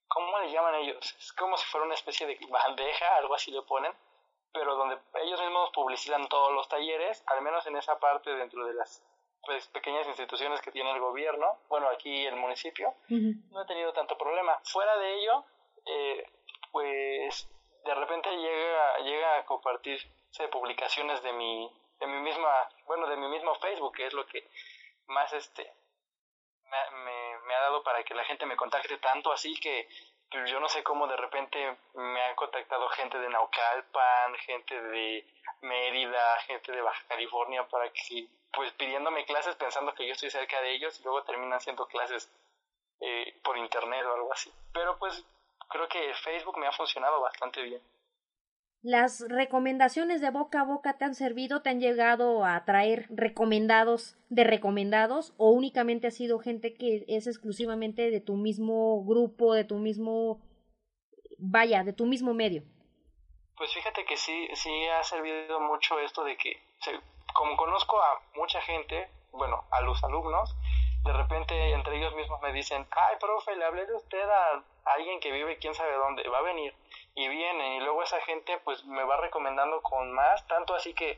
¿cómo le llaman ellos? Es como si fuera una especie de bandeja, algo así le ponen, pero donde ellos mismos publicitan todos los talleres, al menos en esa parte dentro de las pues, pequeñas instituciones que tiene el gobierno, bueno, aquí el municipio, no he tenido tanto problema. Fuera de ello, eh, pues de repente llega, llega a compartirse publicaciones de mi, de mi misma, bueno, de mi mismo Facebook, que es lo que más este me, me, ha dado para que la gente me contacte tanto así que yo no sé cómo de repente me han contactado gente de Naucalpan, gente de Mérida, gente de Baja California para que pues pidiéndome clases pensando que yo estoy cerca de ellos y luego terminan haciendo clases eh, por internet o algo así. Pero pues creo que Facebook me ha funcionado bastante bien.
¿Las recomendaciones de boca a boca te han servido? ¿Te han llegado a traer recomendados de recomendados? ¿O únicamente ha sido gente que es exclusivamente de tu mismo grupo, de tu mismo, vaya, de tu mismo medio?
Pues fíjate que sí, sí ha servido mucho esto de que, como conozco a mucha gente, bueno, a los alumnos, de repente entre ellos mismos me dicen, ay, profe, le hablé de usted a alguien que vive quién sabe dónde, va a venir y viene y luego esa gente pues me va recomendando con más, tanto así que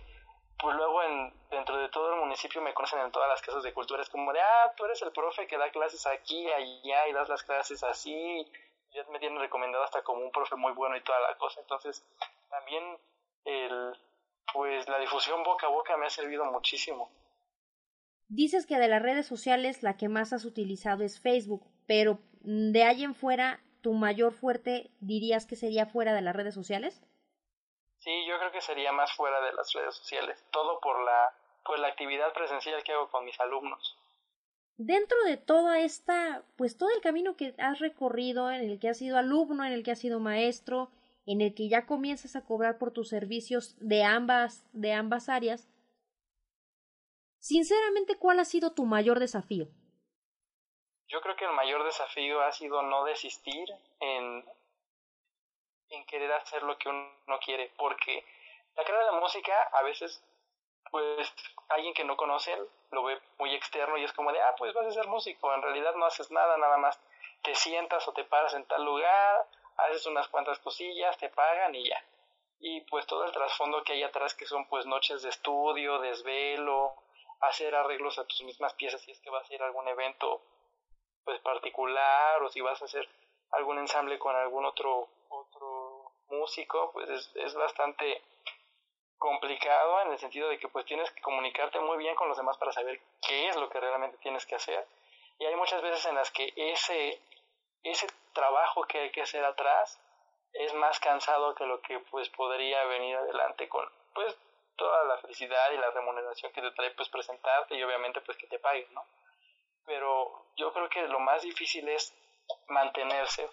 pues luego en, dentro de todo el municipio me conocen en todas las casas de cultura, es como de, ah, tú eres el profe que da clases aquí, allá y das las clases así, ya me tienen recomendado hasta como un profe muy bueno y toda la cosa, entonces también el, pues la difusión boca a boca me ha servido muchísimo.
Dices que de las redes sociales la que más has utilizado es Facebook, pero de ahí en fuera, ¿tu mayor fuerte dirías que sería fuera de las redes sociales?
Sí, yo creo que sería más fuera de las redes sociales, todo por la, por la actividad presencial que hago con mis alumnos.
Dentro de toda esta, pues todo el camino que has recorrido, en el que has sido alumno, en el que has sido maestro, en el que ya comienzas a cobrar por tus servicios de ambas, de ambas áreas, sinceramente, ¿cuál ha sido tu mayor desafío?
Yo creo que el mayor desafío ha sido no desistir en, querer hacer lo que uno quiere, porque la carrera de la música a veces, pues alguien que no conoce lo ve muy externo y es como de, ah, pues vas a ser músico, en realidad no haces nada, nada más te sientas o te paras en tal lugar, haces unas cuantas cosillas, te pagan y ya. Y pues todo el trasfondo que hay atrás que son pues noches de estudio, desvelo, hacer arreglos a tus mismas piezas si es que vas a ir a algún evento pues particular o si vas a hacer algún ensamble con algún otro otro músico pues es, es bastante complicado en el sentido de que pues tienes que comunicarte muy bien con los demás para saber qué es lo que realmente tienes que hacer y hay muchas veces en las que ese ese trabajo que hay que hacer atrás es más cansado que lo que pues podría venir adelante con pues toda la felicidad y la remuneración que te trae pues presentarte y obviamente pues que te paguen, ¿no? Pero yo creo que lo más difícil es mantenerse,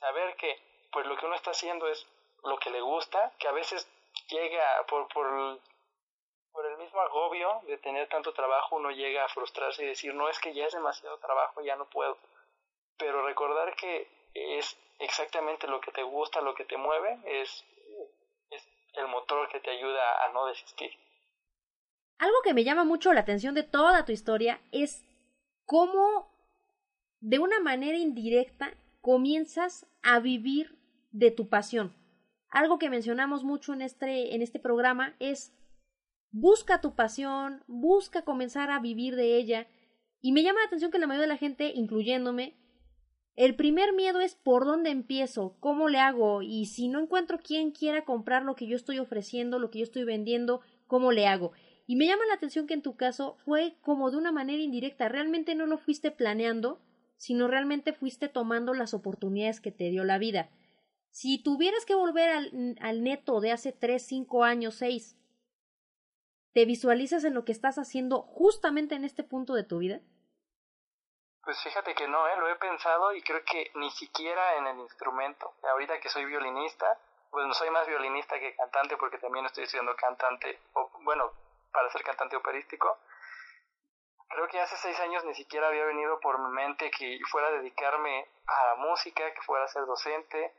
saber que pues lo que uno está haciendo es lo que le gusta, que a veces llega por, por, por el mismo agobio de tener tanto trabajo, uno llega a frustrarse y decir, no es que ya es demasiado trabajo, ya no puedo. Pero recordar que es exactamente lo que te gusta, lo que te mueve, es el motor que te ayuda a no desistir.
Algo que me llama mucho la atención de toda tu historia es cómo de una manera indirecta comienzas a vivir de tu pasión. Algo que mencionamos mucho en este, en este programa es busca tu pasión, busca comenzar a vivir de ella. Y me llama la atención que la mayoría de la gente, incluyéndome, el primer miedo es por dónde empiezo, cómo le hago y si no encuentro quien quiera comprar lo que yo estoy ofreciendo, lo que yo estoy vendiendo, cómo le hago. Y me llama la atención que en tu caso fue como de una manera indirecta, realmente no lo fuiste planeando, sino realmente fuiste tomando las oportunidades que te dio la vida. Si tuvieras que volver al, al neto de hace tres, cinco años, seis, ¿te visualizas en lo que estás haciendo justamente en este punto de tu vida?
Pues fíjate que no, ¿eh? lo he pensado y creo que ni siquiera en el instrumento. Ahorita que soy violinista, pues no soy más violinista que cantante porque también estoy siendo cantante, o, bueno, para ser cantante operístico. Creo que hace seis años ni siquiera había venido por mi mente que fuera a dedicarme a la música, que fuera a ser docente.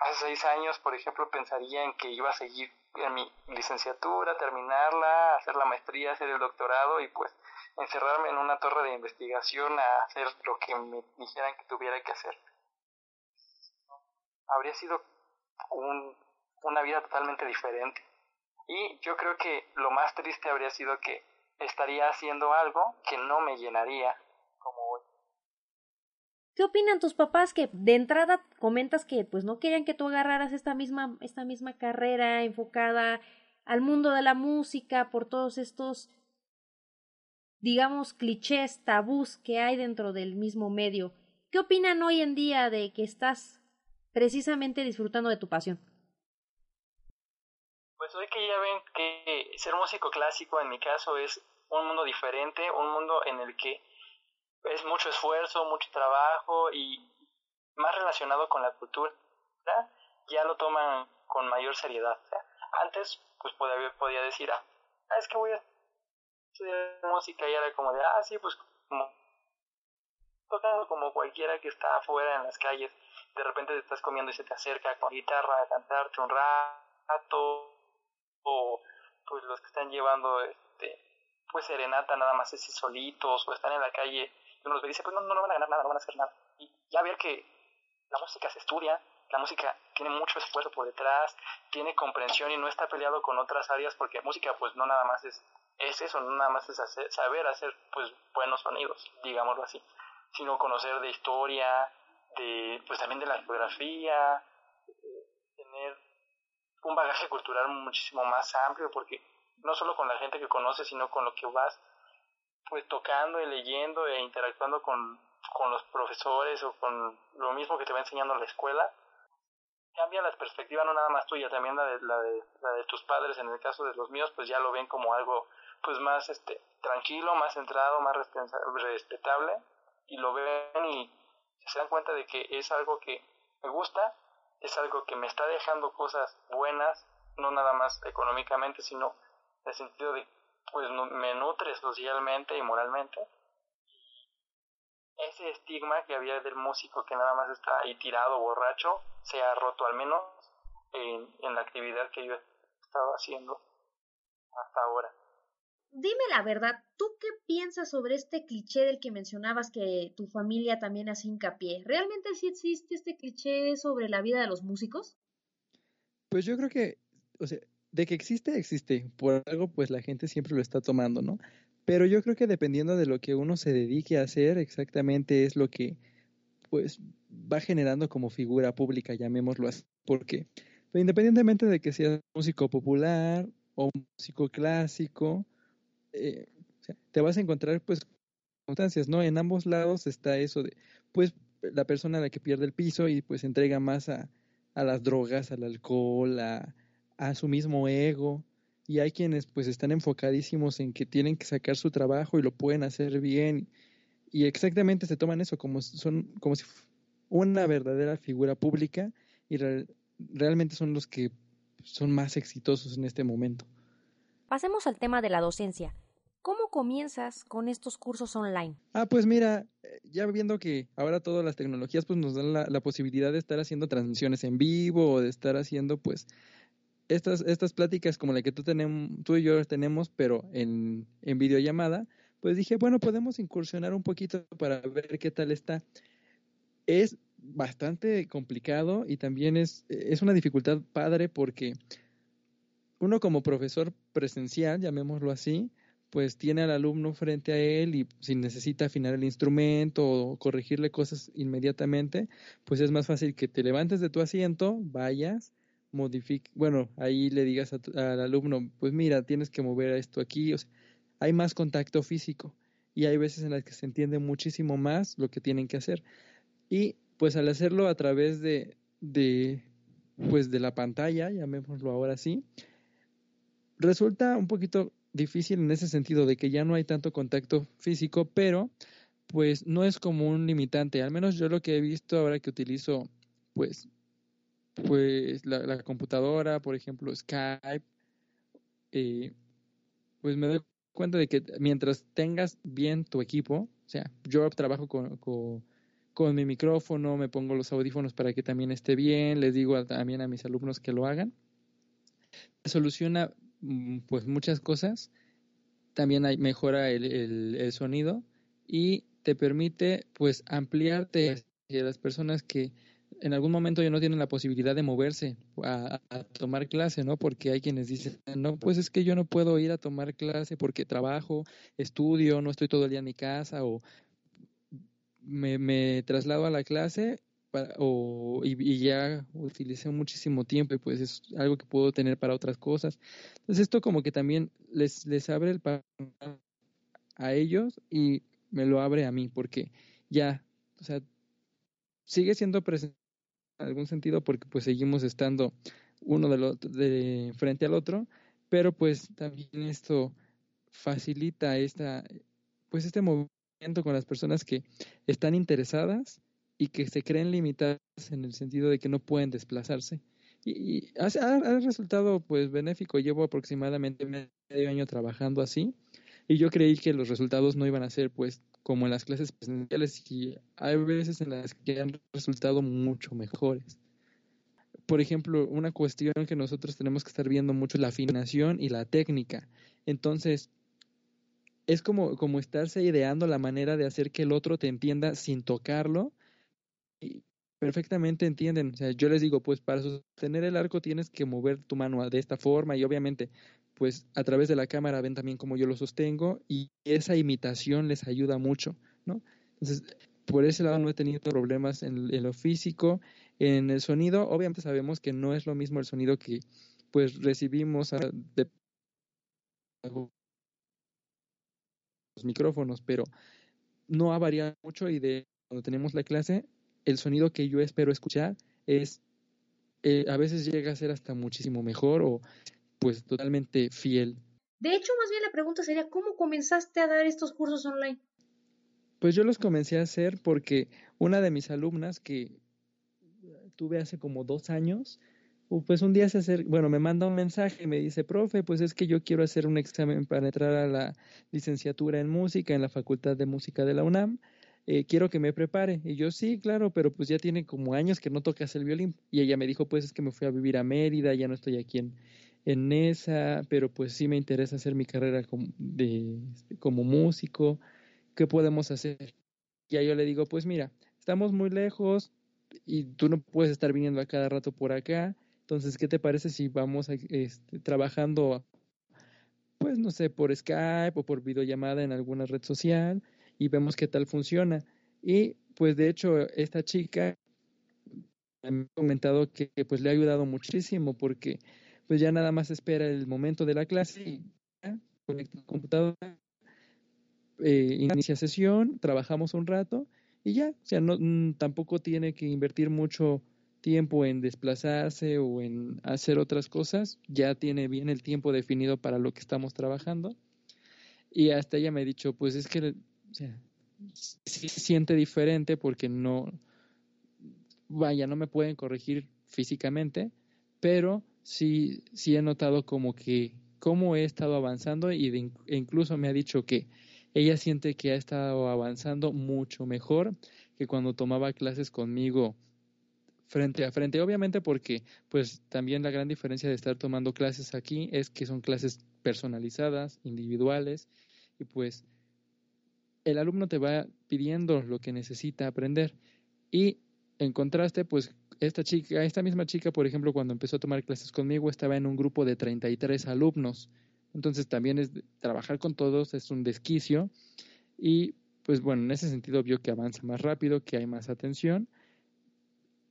Hace seis años, por ejemplo, pensaría en que iba a seguir en mi licenciatura, terminarla, hacer la maestría, hacer el doctorado y pues encerrarme en una torre de investigación a hacer lo que me dijeran que tuviera que hacer. Habría sido un, una vida totalmente diferente. Y yo creo que lo más triste habría sido que estaría haciendo algo que no me llenaría como hoy.
¿Qué opinan tus papás que de entrada comentas que pues no querían que tú agarraras esta misma esta misma carrera enfocada al mundo de la música por todos estos digamos, clichés, tabús que hay dentro del mismo medio. ¿Qué opinan hoy en día de que estás precisamente disfrutando de tu pasión?
Pues que ya ven que ser músico clásico en mi caso es un mundo diferente, un mundo en el que es mucho esfuerzo, mucho trabajo y más relacionado con la cultura, ya lo toman con mayor seriedad. Antes, pues podía, decir, ah, es que voy a de música y era como de, ah, sí, pues como tocando como cualquiera que está afuera en las calles, de repente te estás comiendo y se te acerca con guitarra a cantarte un rato, o pues los que están llevando este
pues serenata nada más así solitos o están en la calle y uno los ve dice, pues no, no, no van a ganar nada, no van a hacer nada. Y ya ver que la música se estudia, la música tiene mucho esfuerzo por detrás, tiene comprensión y no está peleado con otras áreas porque música pues no nada más es, es eso, no nada más es hacer, saber hacer pues buenos sonidos, digámoslo así, sino conocer de historia, de pues también de la geografía, tener un bagaje cultural muchísimo más amplio porque no solo con la gente que conoces, sino con lo que vas pues tocando y leyendo e interactuando con, con los profesores o con lo mismo que te va enseñando la escuela, cambia la perspectiva no nada más tuya, también la de, la de, la de tus padres, en el caso de los míos, pues ya lo ven como algo pues más este tranquilo, más centrado, más respetable y lo ven y se dan cuenta de que es algo que me gusta, es algo que me está dejando cosas buenas, no nada más económicamente, sino en el sentido de pues me nutre socialmente y moralmente ese estigma que había del músico que nada más está ahí tirado, borracho, se ha roto al menos en, en la actividad que yo he estado haciendo hasta ahora.
Dime la verdad, ¿tú qué piensas sobre este cliché del que mencionabas que tu familia también hace hincapié? ¿Realmente sí existe este cliché sobre la vida de los músicos?
Pues yo creo que, o sea, de que existe, existe. Por algo, pues la gente siempre lo está tomando, ¿no? Pero yo creo que dependiendo de lo que uno se dedique a hacer, exactamente es lo que pues va generando como figura pública, llamémoslo así. Porque independientemente de que seas músico popular o músico clásico, eh, te vas a encontrar pues circunstancias, ¿no? En ambos lados está eso de, pues, la persona la que pierde el piso y pues entrega más a, a las drogas, al alcohol, a, a su mismo ego y hay quienes pues están enfocadísimos en que tienen que sacar su trabajo y lo pueden hacer bien y exactamente se toman eso como son como si una verdadera figura pública y realmente son los que son más exitosos en este momento.
Pasemos al tema de la docencia. ¿Cómo comienzas con estos cursos online?
Ah, pues mira, ya viendo que ahora todas las tecnologías pues nos dan la, la posibilidad de estar haciendo transmisiones en vivo o de estar haciendo pues estas, estas pláticas como la que tú, tenemos, tú y yo tenemos, pero en, en videollamada, pues dije, bueno, podemos incursionar un poquito para ver qué tal está. Es bastante complicado y también es, es una dificultad padre porque uno como profesor presencial, llamémoslo así, pues tiene al alumno frente a él y si necesita afinar el instrumento o corregirle cosas inmediatamente, pues es más fácil que te levantes de tu asiento, vayas, modifique, bueno, ahí le digas al alumno, pues mira, tienes que mover esto aquí, hay más contacto físico y hay veces en las que se entiende muchísimo más lo que tienen que hacer. Y pues al hacerlo a través de, de pues de la pantalla, llamémoslo ahora así, resulta un poquito difícil en ese sentido de que ya no hay tanto contacto físico, pero pues no es como un limitante, al menos yo lo que he visto ahora que utilizo pues pues la, computadora, por ejemplo, Skype, eh, pues me doy cuenta de que mientras tengas bien tu equipo, o sea, yo trabajo con, con, mi micrófono, me pongo los audífonos para que también esté bien, les digo también a mis alumnos que lo hagan, soluciona pues muchas cosas, también hay, mejora el, el, el sonido y te permite pues ampliarte hacia las personas que en algún momento ya no tienen la posibilidad de moverse a, tomar clase, ¿no? Porque hay quienes dicen, no, pues es que yo no puedo ir a tomar clase porque trabajo, estudio, no estoy todo el día en mi casa o me traslado a la clase o, y, ya utilicé muchísimo tiempo y pues es algo que puedo tener para otras cosas. Entonces esto como que también les, les abre el a ellos y me lo abre a mí porque ya, o sea, sigue siendo presente algún sentido porque pues seguimos estando uno de, de frente al otro, pero pues también esto facilita esta pues este movimiento con las personas que están interesadas y que se creen limitadas en el sentido de que no pueden desplazarse. Y, ha, resultado pues benéfico. Llevo aproximadamente medio año trabajando así y yo creí que los resultados no iban a ser pues como en las clases presenciales y hay veces en las que han resultado mucho mejores. Por ejemplo, una cuestión que nosotros tenemos que estar viendo mucho es la afinación y la técnica. Entonces, es como, como estarse ideando la manera de hacer que el otro te entienda sin tocarlo. Y perfectamente entienden. O sea, yo les digo, pues para sostener el arco tienes que mover tu mano de esta forma y obviamente, pues a través de la cámara ven también cómo yo lo sostengo y esa imitación les ayuda mucho, ¿no? Entonces, por ese lado no he tenido problemas en, lo físico. En el sonido, obviamente sabemos que no es lo mismo el sonido que pues recibimos de los micrófonos, pero no ha variado mucho y de cuando tenemos la clase, el sonido que yo espero escuchar es, eh, a veces llega a ser hasta muchísimo mejor o pues totalmente fiel.
De hecho, más bien la pregunta sería, ¿cómo comenzaste a dar estos cursos online?
Pues yo los comencé a hacer porque una de mis alumnas que tuve hace como dos años, pues un día se hace, bueno, me manda un mensaje y me dice, profe, pues es que yo quiero hacer un examen para entrar a la licenciatura en música en la Facultad de Música de la UNAM. Eh, quiero que me prepare. Y yo, sí, claro, pero pues ya tiene como años que no tocas el violín. Y ella me dijo, pues es que me fui a vivir a Mérida, ya no estoy aquí en, en esa, pero pues sí me interesa hacer mi carrera como, como músico. ¿Qué podemos hacer? Y yo le digo, pues mira, estamos muy lejos y tú no puedes estar viniendo a cada rato por acá entonces, ¿qué te parece si vamos este, trabajando, pues no sé, por Skype o por videollamada en alguna red social y vemos qué tal funciona? Y pues de hecho, esta chica me ha comentado que pues le ha ayudado muchísimo porque pues ya nada más espera el momento de la clase conecta el computador, eh, inicia sesión, trabajamos un rato y ya, o sea, no, mm, tampoco tiene que invertir mucho tiempo en desplazarse o en hacer otras cosas, ya tiene bien el tiempo definido para lo que estamos trabajando. Y hasta ella me ha dicho, pues es que o sea, se siente diferente porque no, vaya, no me pueden corregir físicamente, pero sí, sí he notado como que cómo he estado avanzando y e incluso me ha dicho que ella siente que ha estado avanzando mucho mejor que cuando tomaba clases conmigo frente a frente, obviamente porque pues también la gran diferencia de estar tomando clases aquí es que son clases personalizadas, individuales y pues el alumno te va pidiendo lo que necesita aprender. Y en contraste pues esta chica, esta misma chica, por ejemplo, cuando empezó a tomar clases conmigo estaba en un grupo de 33 alumnos. Entonces también es trabajar con todos es un desquicio. Y pues bueno, en ese sentido vio que avanza más rápido, que hay más atención.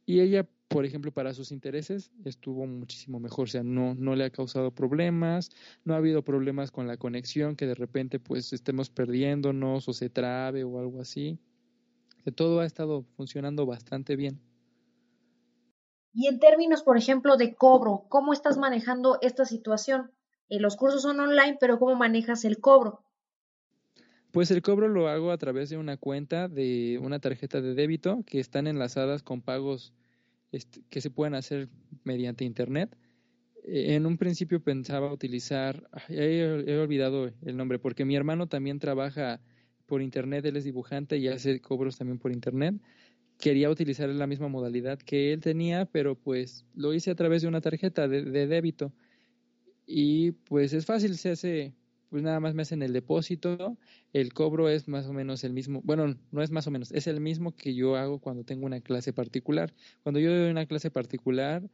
Y ella, por ejemplo, para sus intereses estuvo muchísimo mejor, o sea, no, no le ha causado problemas, no ha habido problemas con la conexión, que de repente pues estemos perdiéndonos o se trabe o algo así. Todo ha estado funcionando bastante bien.
Y en términos, por ejemplo, de cobro, ¿cómo estás manejando esta situación? Eh, los cursos son online, pero ¿cómo manejas el cobro?
Pues el cobro lo hago a través de una cuenta de una tarjeta de débito que están enlazadas con pagos este, que se pueden hacer mediante Internet. Eh, en un principio pensaba utilizar, he, olvidado el nombre, porque mi hermano también trabaja por Internet, él es dibujante y hace cobros también por Internet. Quería utilizar la misma modalidad que él tenía, pero pues lo hice a través de una tarjeta de débito. Y pues es fácil, se hace pues nada más me hacen el depósito, el cobro es más o menos el mismo, bueno, no es más o menos, es el mismo que yo hago cuando tengo una clase particular. Cuando yo doy una clase particular,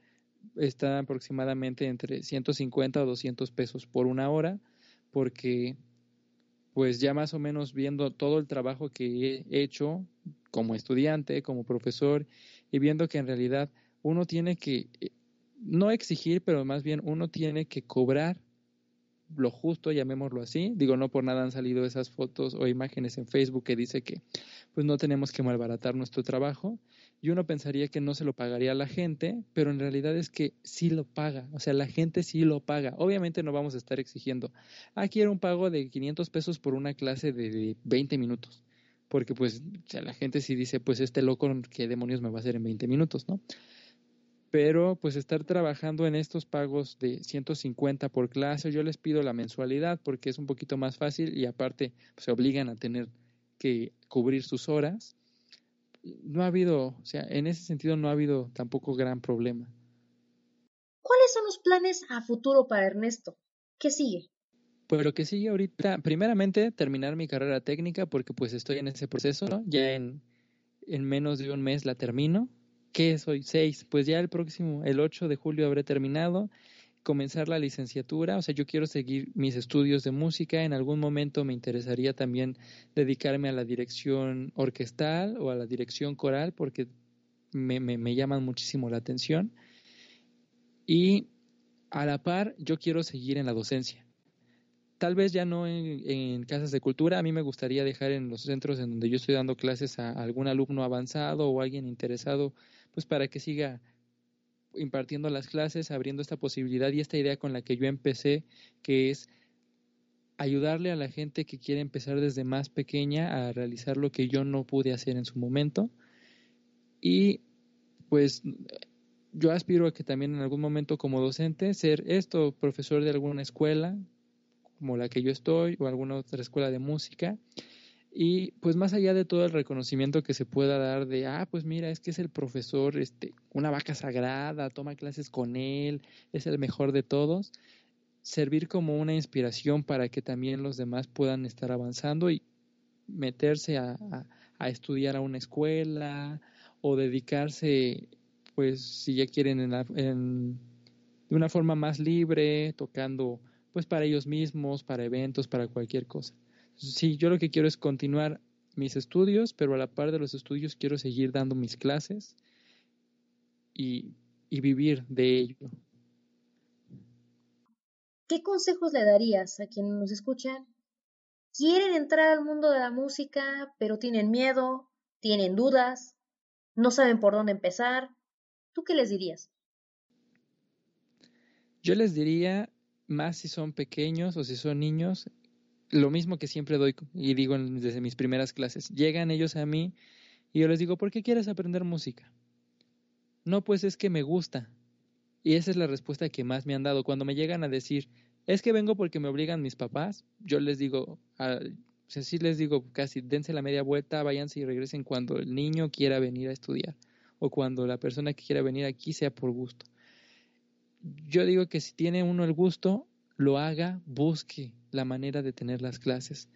está aproximadamente entre 150 o 200 pesos por una hora, porque pues ya más o menos viendo todo el trabajo que he hecho como estudiante, como profesor, y viendo que en realidad uno tiene que, eh, no exigir, pero más bien uno tiene que cobrar lo justo, llamémoslo así. Digo, no por nada han salido esas fotos o imágenes en Facebook que dice que pues no tenemos que malbaratar nuestro trabajo. Y uno pensaría que no se lo pagaría a la gente, pero en realidad es que sí lo paga, o sea, la gente sí lo paga. Obviamente no vamos a estar exigiendo, ah, quiero un pago de 500 pesos por una clase de 20 minutos, porque pues la gente sí dice, pues este loco, ¿qué demonios me va a hacer en 20 minutos, no? Pero pues estar trabajando en estos pagos de 150 por clase, yo les pido la mensualidad porque es un poquito más fácil y aparte pues, se obligan a tener que cubrir sus horas. No ha habido, o sea, en ese sentido no ha habido tampoco gran problema.
¿Cuáles son los planes a futuro para Ernesto? ¿Qué sigue?
Pero que sí, ahorita, primeramente, terminar mi carrera técnica, porque pues estoy en ese proceso, ¿no? Ya en, en menos de un mes la termino. ¿Qué es hoy? Seis. Pues ya el próximo, el 8 de julio habré terminado comenzar la licenciatura, o sea, yo quiero seguir mis estudios de música, en algún momento me interesaría también dedicarme a la dirección orquestal o a la dirección coral porque me, me, llaman muchísimo la atención. Y a la par, yo quiero seguir en la docencia. Tal vez ya no en, en, casas de cultura, a mí me gustaría dejar en los centros en donde yo estoy dando clases a algún alumno avanzado o alguien interesado, pues para que siga impartiendo las clases, abriendo esta posibilidad y esta idea con la que yo empecé, que es ayudarle a la gente que quiere empezar desde más pequeña a realizar lo que yo no pude hacer en su momento. Y pues yo aspiro a que también en algún momento como docente ser esto, profesor de alguna escuela, como la que yo estoy, o alguna otra escuela de música, y pues más allá de todo el reconocimiento que se pueda dar de, ah, pues mira, es que es el profesor, este, una vaca sagrada, toma clases con él, es el mejor de todos, servir como una inspiración para que también los demás puedan estar avanzando y meterse a, a, estudiar a una escuela o dedicarse, pues si ya quieren, en, en, de una forma más libre, tocando pues para ellos mismos, para eventos, para cualquier cosa. Sí, yo lo que quiero es continuar mis estudios, pero a la par de los estudios quiero seguir dando mis clases y, y vivir de ello.
¿Qué consejos le darías a quienes nos escuchan? Quieren entrar al mundo de la música, pero tienen miedo, tienen dudas, no saben por dónde empezar. ¿Tú qué les dirías?
Yo les diría, más si son pequeños o si son niños, lo mismo que siempre doy y digo desde mis primeras clases. Llegan ellos a mí y yo les digo, ¿por qué quieres aprender música? No, pues es que me gusta. Y esa es la respuesta que más me han dado. Cuando me llegan a decir, es que vengo porque me obligan mis papás, yo les digo, sí les digo casi, dense la media vuelta, váyanse y regresen cuando el niño quiera venir a estudiar o cuando la persona que quiera venir aquí sea por gusto. Yo digo que si tiene uno el gusto, lo haga, busque la manera de tener las clases,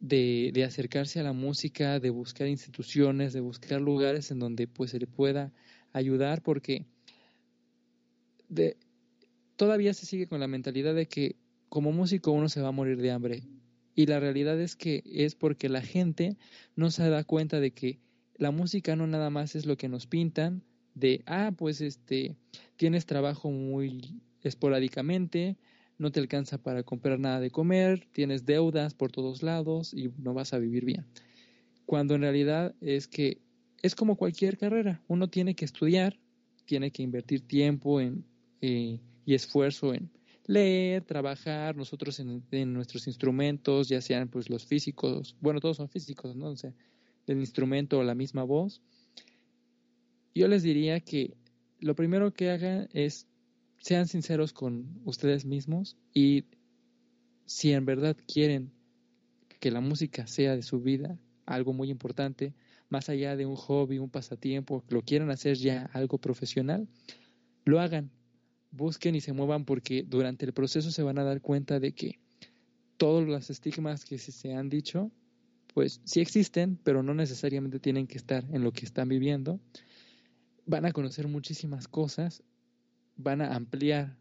de, acercarse a la música, de buscar instituciones, de buscar lugares en donde pues se le pueda ayudar, porque de, todavía se sigue con la mentalidad de que como músico uno se va a morir de hambre. Y la realidad es que es porque la gente no se da cuenta de que la música no nada más es lo que nos pintan, de, ah, pues este, tienes trabajo muy esporádicamente, no te alcanza para comprar nada de comer, tienes deudas por todos lados y no vas a vivir bien. Cuando en realidad es que es como cualquier carrera, uno tiene que estudiar, tiene que invertir tiempo en, eh, y esfuerzo en leer, trabajar, nosotros en, nuestros instrumentos, ya sean pues los físicos, bueno, todos son físicos, ¿no? O sea, el instrumento o la misma voz. Yo les diría que lo primero que hagan es sean sinceros con ustedes mismos y si en verdad quieren que la música sea de su vida algo muy importante, más allá de un hobby, un pasatiempo, lo quieran hacer ya algo profesional, lo hagan, busquen y se muevan porque durante el proceso se van a dar cuenta de que todos los estigmas que se han dicho, pues sí existen, pero no necesariamente tienen que estar en lo que están viviendo. Van a conocer muchísimas cosas van a ampliar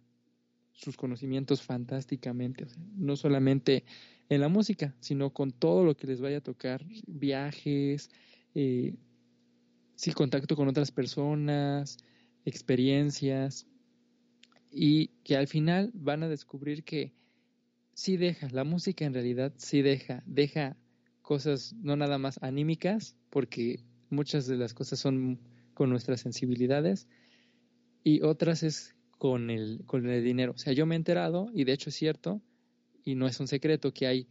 sus conocimientos fantásticamente, no solamente en la música, sino con todo lo que les vaya a tocar, viajes, eh, sí, contacto con otras personas, experiencias, y que al final van a descubrir que sí deja, la música en realidad sí deja, deja cosas no nada más anímicas, porque muchas de las cosas son con nuestras sensibilidades, y otras es con el, con el dinero. O sea, yo me he enterado, y de hecho es cierto, y no es un secreto, que hay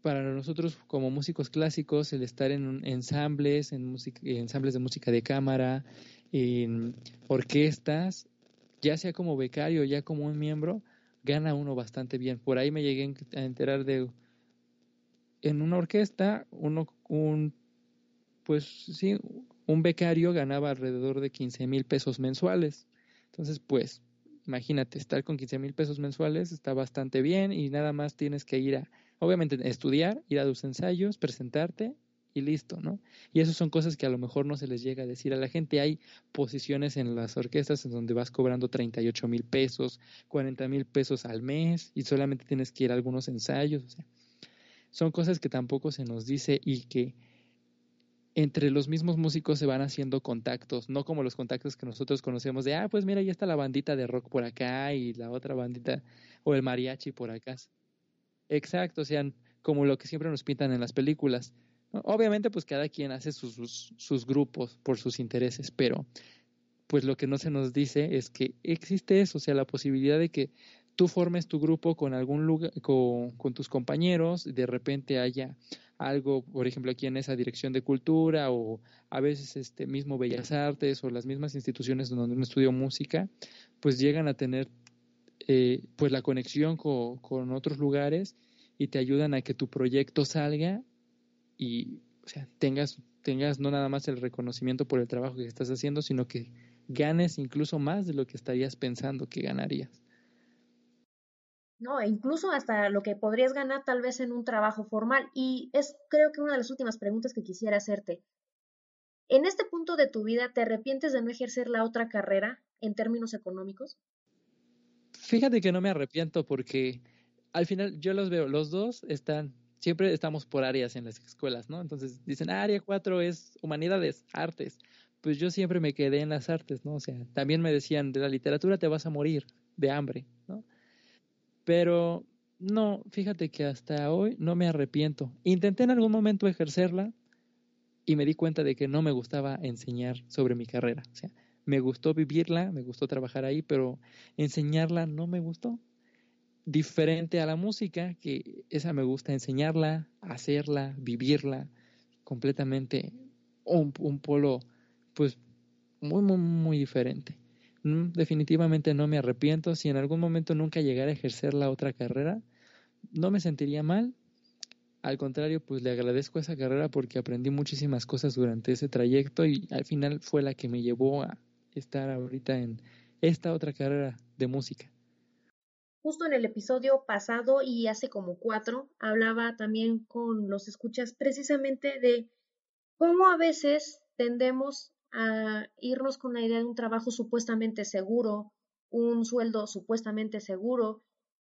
para nosotros como músicos clásicos el estar en ensambles, en ensambles de música de cámara, en orquestas, ya sea como becario, ya como un miembro, gana uno bastante bien. Por ahí me llegué a enterar de en una orquesta, uno, un, pues sí, un becario ganaba alrededor de 15 mil pesos mensuales. Entonces, pues, imagínate, estar con 15 mil pesos mensuales está bastante bien y nada más tienes que ir a, obviamente, estudiar, ir a tus ensayos, presentarte y listo, ¿no? Y eso son cosas que a lo mejor no se les llega a decir a la gente. Hay posiciones en las orquestas en donde vas cobrando 38 mil pesos, 40 mil pesos al mes y solamente tienes que ir a algunos ensayos. O sea, son cosas que tampoco se nos dice y que entre los mismos músicos se van haciendo contactos, no como los contactos que nosotros conocemos de, ah, pues mira, ya está la bandita de rock por acá y la otra bandita o el mariachi por acá. Exacto, o sea, como lo que siempre nos pintan en las películas. Obviamente, pues cada quien hace sus, sus, grupos por sus intereses, pero pues lo que no se nos dice es que existe eso, o sea, la posibilidad de que tú formes tu grupo con algún lugar, con, tus compañeros, de repente haya algo, por ejemplo, aquí en esa dirección de cultura o a veces este mismo Bellas Artes o las mismas instituciones donde uno estudió música, pues llegan a tener eh, pues la conexión con, con otros lugares y te ayudan a que tu proyecto salga y o sea, tengas, tengas no nada más el reconocimiento por el trabajo que estás haciendo, sino que ganes incluso más de lo que estarías pensando que ganarías.
No, e incluso hasta lo que podrías ganar tal vez en un trabajo formal. Y es creo que una de las últimas preguntas que quisiera hacerte. ¿En este punto de tu vida te arrepientes de no ejercer la otra carrera en términos económicos?
Fíjate que no me arrepiento porque al final yo los veo, los dos están siempre estamos por áreas en las escuelas, ¿no? Entonces dicen, área 4 es humanidades, artes. Pues yo siempre me quedé en las artes, ¿no? O sea, también me decían, de la literatura te vas a morir de hambre, ¿no? Pero no, fíjate que hasta hoy no me arrepiento. Intenté en algún momento ejercerla y me di cuenta de que no me gustaba enseñar sobre mi carrera. O sea, me gustó vivirla, me gustó trabajar ahí, pero enseñarla no me gustó diferente a la música, que esa me gusta enseñarla, hacerla, vivirla, completamente un, un polo pues muy, muy, muy diferente. Mm, definitivamente no me arrepiento. Si en algún momento nunca llegara a ejercer la otra carrera, no me sentiría mal. Al contrario, pues le agradezco esa carrera porque aprendí muchísimas cosas durante ese trayecto y al final fue la que me llevó a estar ahorita en esta otra carrera de música.
Justo en el episodio pasado y hace como cuatro, hablaba también con los escuchas precisamente de cómo a veces tendemos a irnos con la idea de un trabajo supuestamente seguro, un sueldo supuestamente seguro,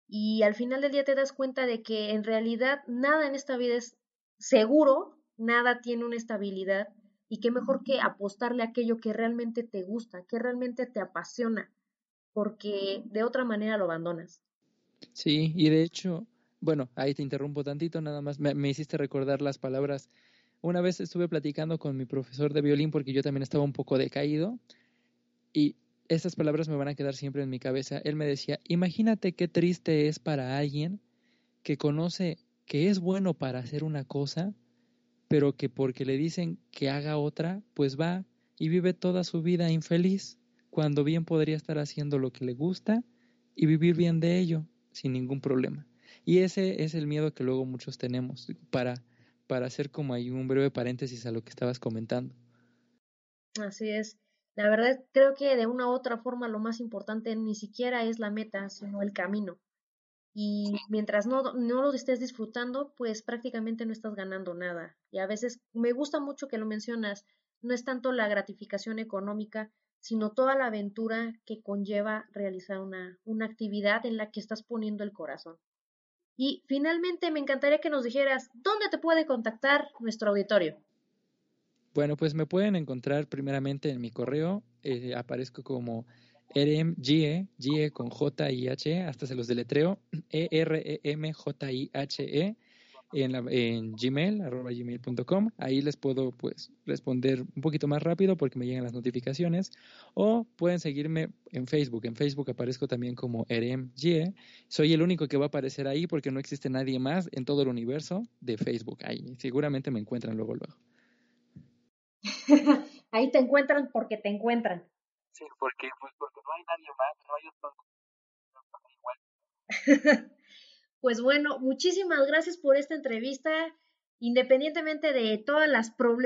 y al final del día te das cuenta de que en realidad nada en esta vida es seguro, nada tiene una estabilidad, y qué mejor que apostarle a aquello que realmente te gusta, que realmente te apasiona, porque de otra manera lo abandonas.
Sí, y de hecho, bueno, ahí te interrumpo tantito, nada más me, me, hiciste recordar las palabras. Una vez estuve platicando con mi profesor de violín porque yo también estaba un poco decaído y esas palabras me van a quedar siempre en mi cabeza. Él me decía, imagínate qué triste es para alguien que conoce que es bueno para hacer una cosa, pero que porque le dicen que haga otra, pues va y vive toda su vida infeliz, cuando bien podría estar haciendo lo que le gusta y vivir bien de ello sin ningún problema. Y ese es el miedo que luego muchos tenemos para, para hacer como ahí un breve paréntesis a lo que estabas comentando.
Así es. La verdad creo que de una u otra forma lo más importante ni siquiera es la meta, sino el camino. Y mientras no, no lo estés disfrutando, pues prácticamente no estás ganando nada. Y a veces me gusta mucho que lo mencionas, no es tanto la gratificación económica, sino toda la aventura que conlleva realizar una, una actividad en la que estás poniendo el corazón. Y finalmente me encantaría que nos dijeras dónde te puede contactar nuestro auditorio.
Bueno, pues me pueden encontrar primeramente en mi correo, eh, aparezco como eremgie, GIE con J I H, hasta se los deletreo, (clears throat) E R E M J I H E en, la, en gmail, arroba gmail.com. Ahí les puedo pues responder un poquito más rápido porque me llegan las notificaciones. O pueden seguirme en Facebook. En Facebook aparezco también como EremGie. Soy el único que va a aparecer ahí porque no existe nadie más en todo el universo de Facebook. Ahí seguramente me encuentran luego, luego. (laughs)
ahí te encuentran porque te encuentran.
Sí, porque, pues, porque no hay nadie más, no hay otro. igual. (laughs)
Pues bueno, muchísimas gracias por esta entrevista. Independientemente de todos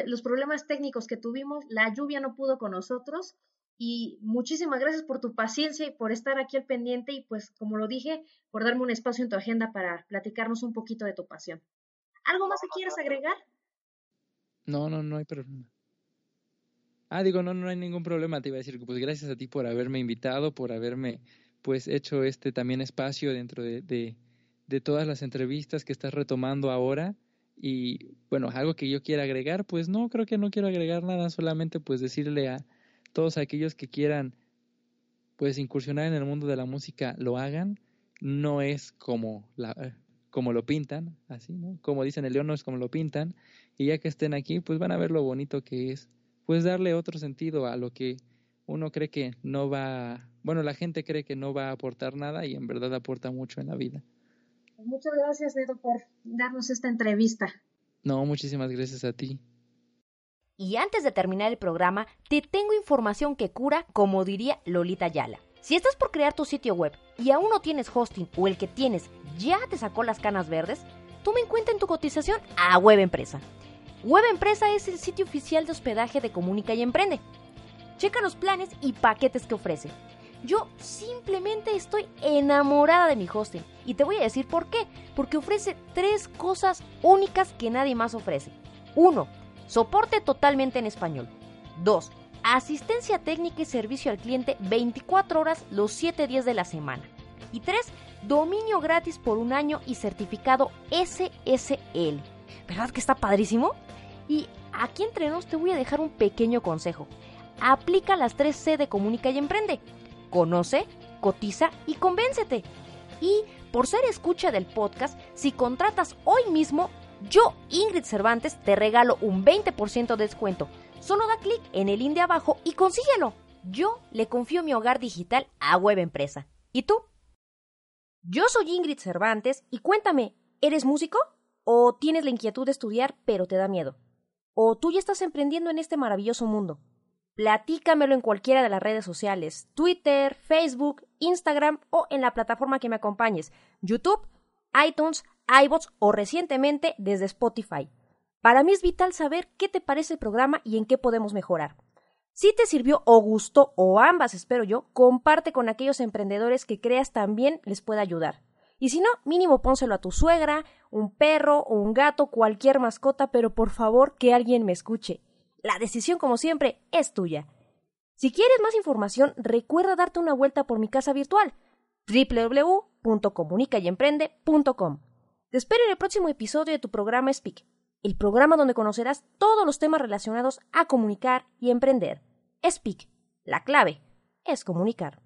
los problemas técnicos que tuvimos, la lluvia no pudo con nosotros y muchísimas gracias por tu paciencia y por estar aquí al pendiente y pues como lo dije, por darme un espacio en tu agenda para platicarnos un poquito de tu pasión. ¿Algo más que quieras agregar?
No, no, no hay problema. Ah, digo, no, no hay ningún problema. Te iba a decir, pues gracias a ti por haberme invitado, por haberme pues hecho este también espacio dentro de, de, de todas las entrevistas que estás retomando ahora. Y bueno, algo que yo quiera agregar, pues no, creo que no quiero agregar nada, solamente pues decirle a, todos aquellos que quieran pues incursionar en el mundo de la música lo hagan, no es como la como lo pintan, así, ¿no? Como dicen el león no es como lo pintan, y ya que estén aquí, pues van a ver lo bonito que es, pues darle otro sentido a lo que uno cree que no va, bueno, la gente cree que no va a aportar nada y en verdad aporta mucho en la vida.
Muchas gracias, Edo, por darnos esta entrevista.
No, muchísimas gracias a ti.
Y antes de terminar el programa, te tengo información que cura, como diría Lolita Yala. Si estás por crear tu sitio web y aún no tienes hosting o el que tienes ya te sacó las canas verdes, toma en cuenta en tu cotización a Web Empresa. Web Empresa es el sitio oficial de hospedaje de Comunica y Emprende. Checa los planes y paquetes que ofrece. Yo simplemente estoy enamorada de mi hosting y te voy a decir por qué. Porque ofrece tres cosas únicas que nadie más ofrece. Uno, Soporte totalmente en español. 2. Asistencia técnica y servicio al cliente 24 horas los 7 días de la semana. Y 3. Dominio gratis por un año y certificado SSL. ¿Verdad que está padrísimo? Y aquí entre nos te voy a dejar un pequeño consejo. Aplica las 3C de Comunica y Emprende. Conoce, cotiza y convéncete. Y por ser escucha del podcast, si contratas hoy mismo, yo, Ingrid Cervantes, te regalo un 20% de descuento. Solo da clic en el link de abajo y consíguelo. Yo le confío mi hogar digital a Web Empresa. ¿Y tú? Yo soy Ingrid Cervantes y cuéntame, ¿eres músico? ¿O tienes la inquietud de estudiar pero te da miedo? ¿O tú ya estás emprendiendo en este maravilloso mundo? Platícamelo en cualquiera de las redes sociales, Twitter, Facebook, Instagram o en la plataforma que me acompañes, YouTube, iTunes, iBots o recientemente desde Spotify. Para mí es vital saber qué te parece el programa y en qué podemos mejorar. Si te sirvió o gustó o ambas, espero yo, comparte con aquellos emprendedores que creas también les pueda ayudar. Y si no, mínimo pónselo a tu suegra, un perro o un gato, cualquier mascota, pero por favor que alguien me escuche. La decisión, como siempre, es tuya. Si quieres más información, recuerda darte una vuelta por mi casa virtual www.comunicayemprende.com. Te espero en el próximo episodio de tu programa Speak, el programa donde conocerás todos los temas relacionados a comunicar y emprender. Speak, la clave es comunicar.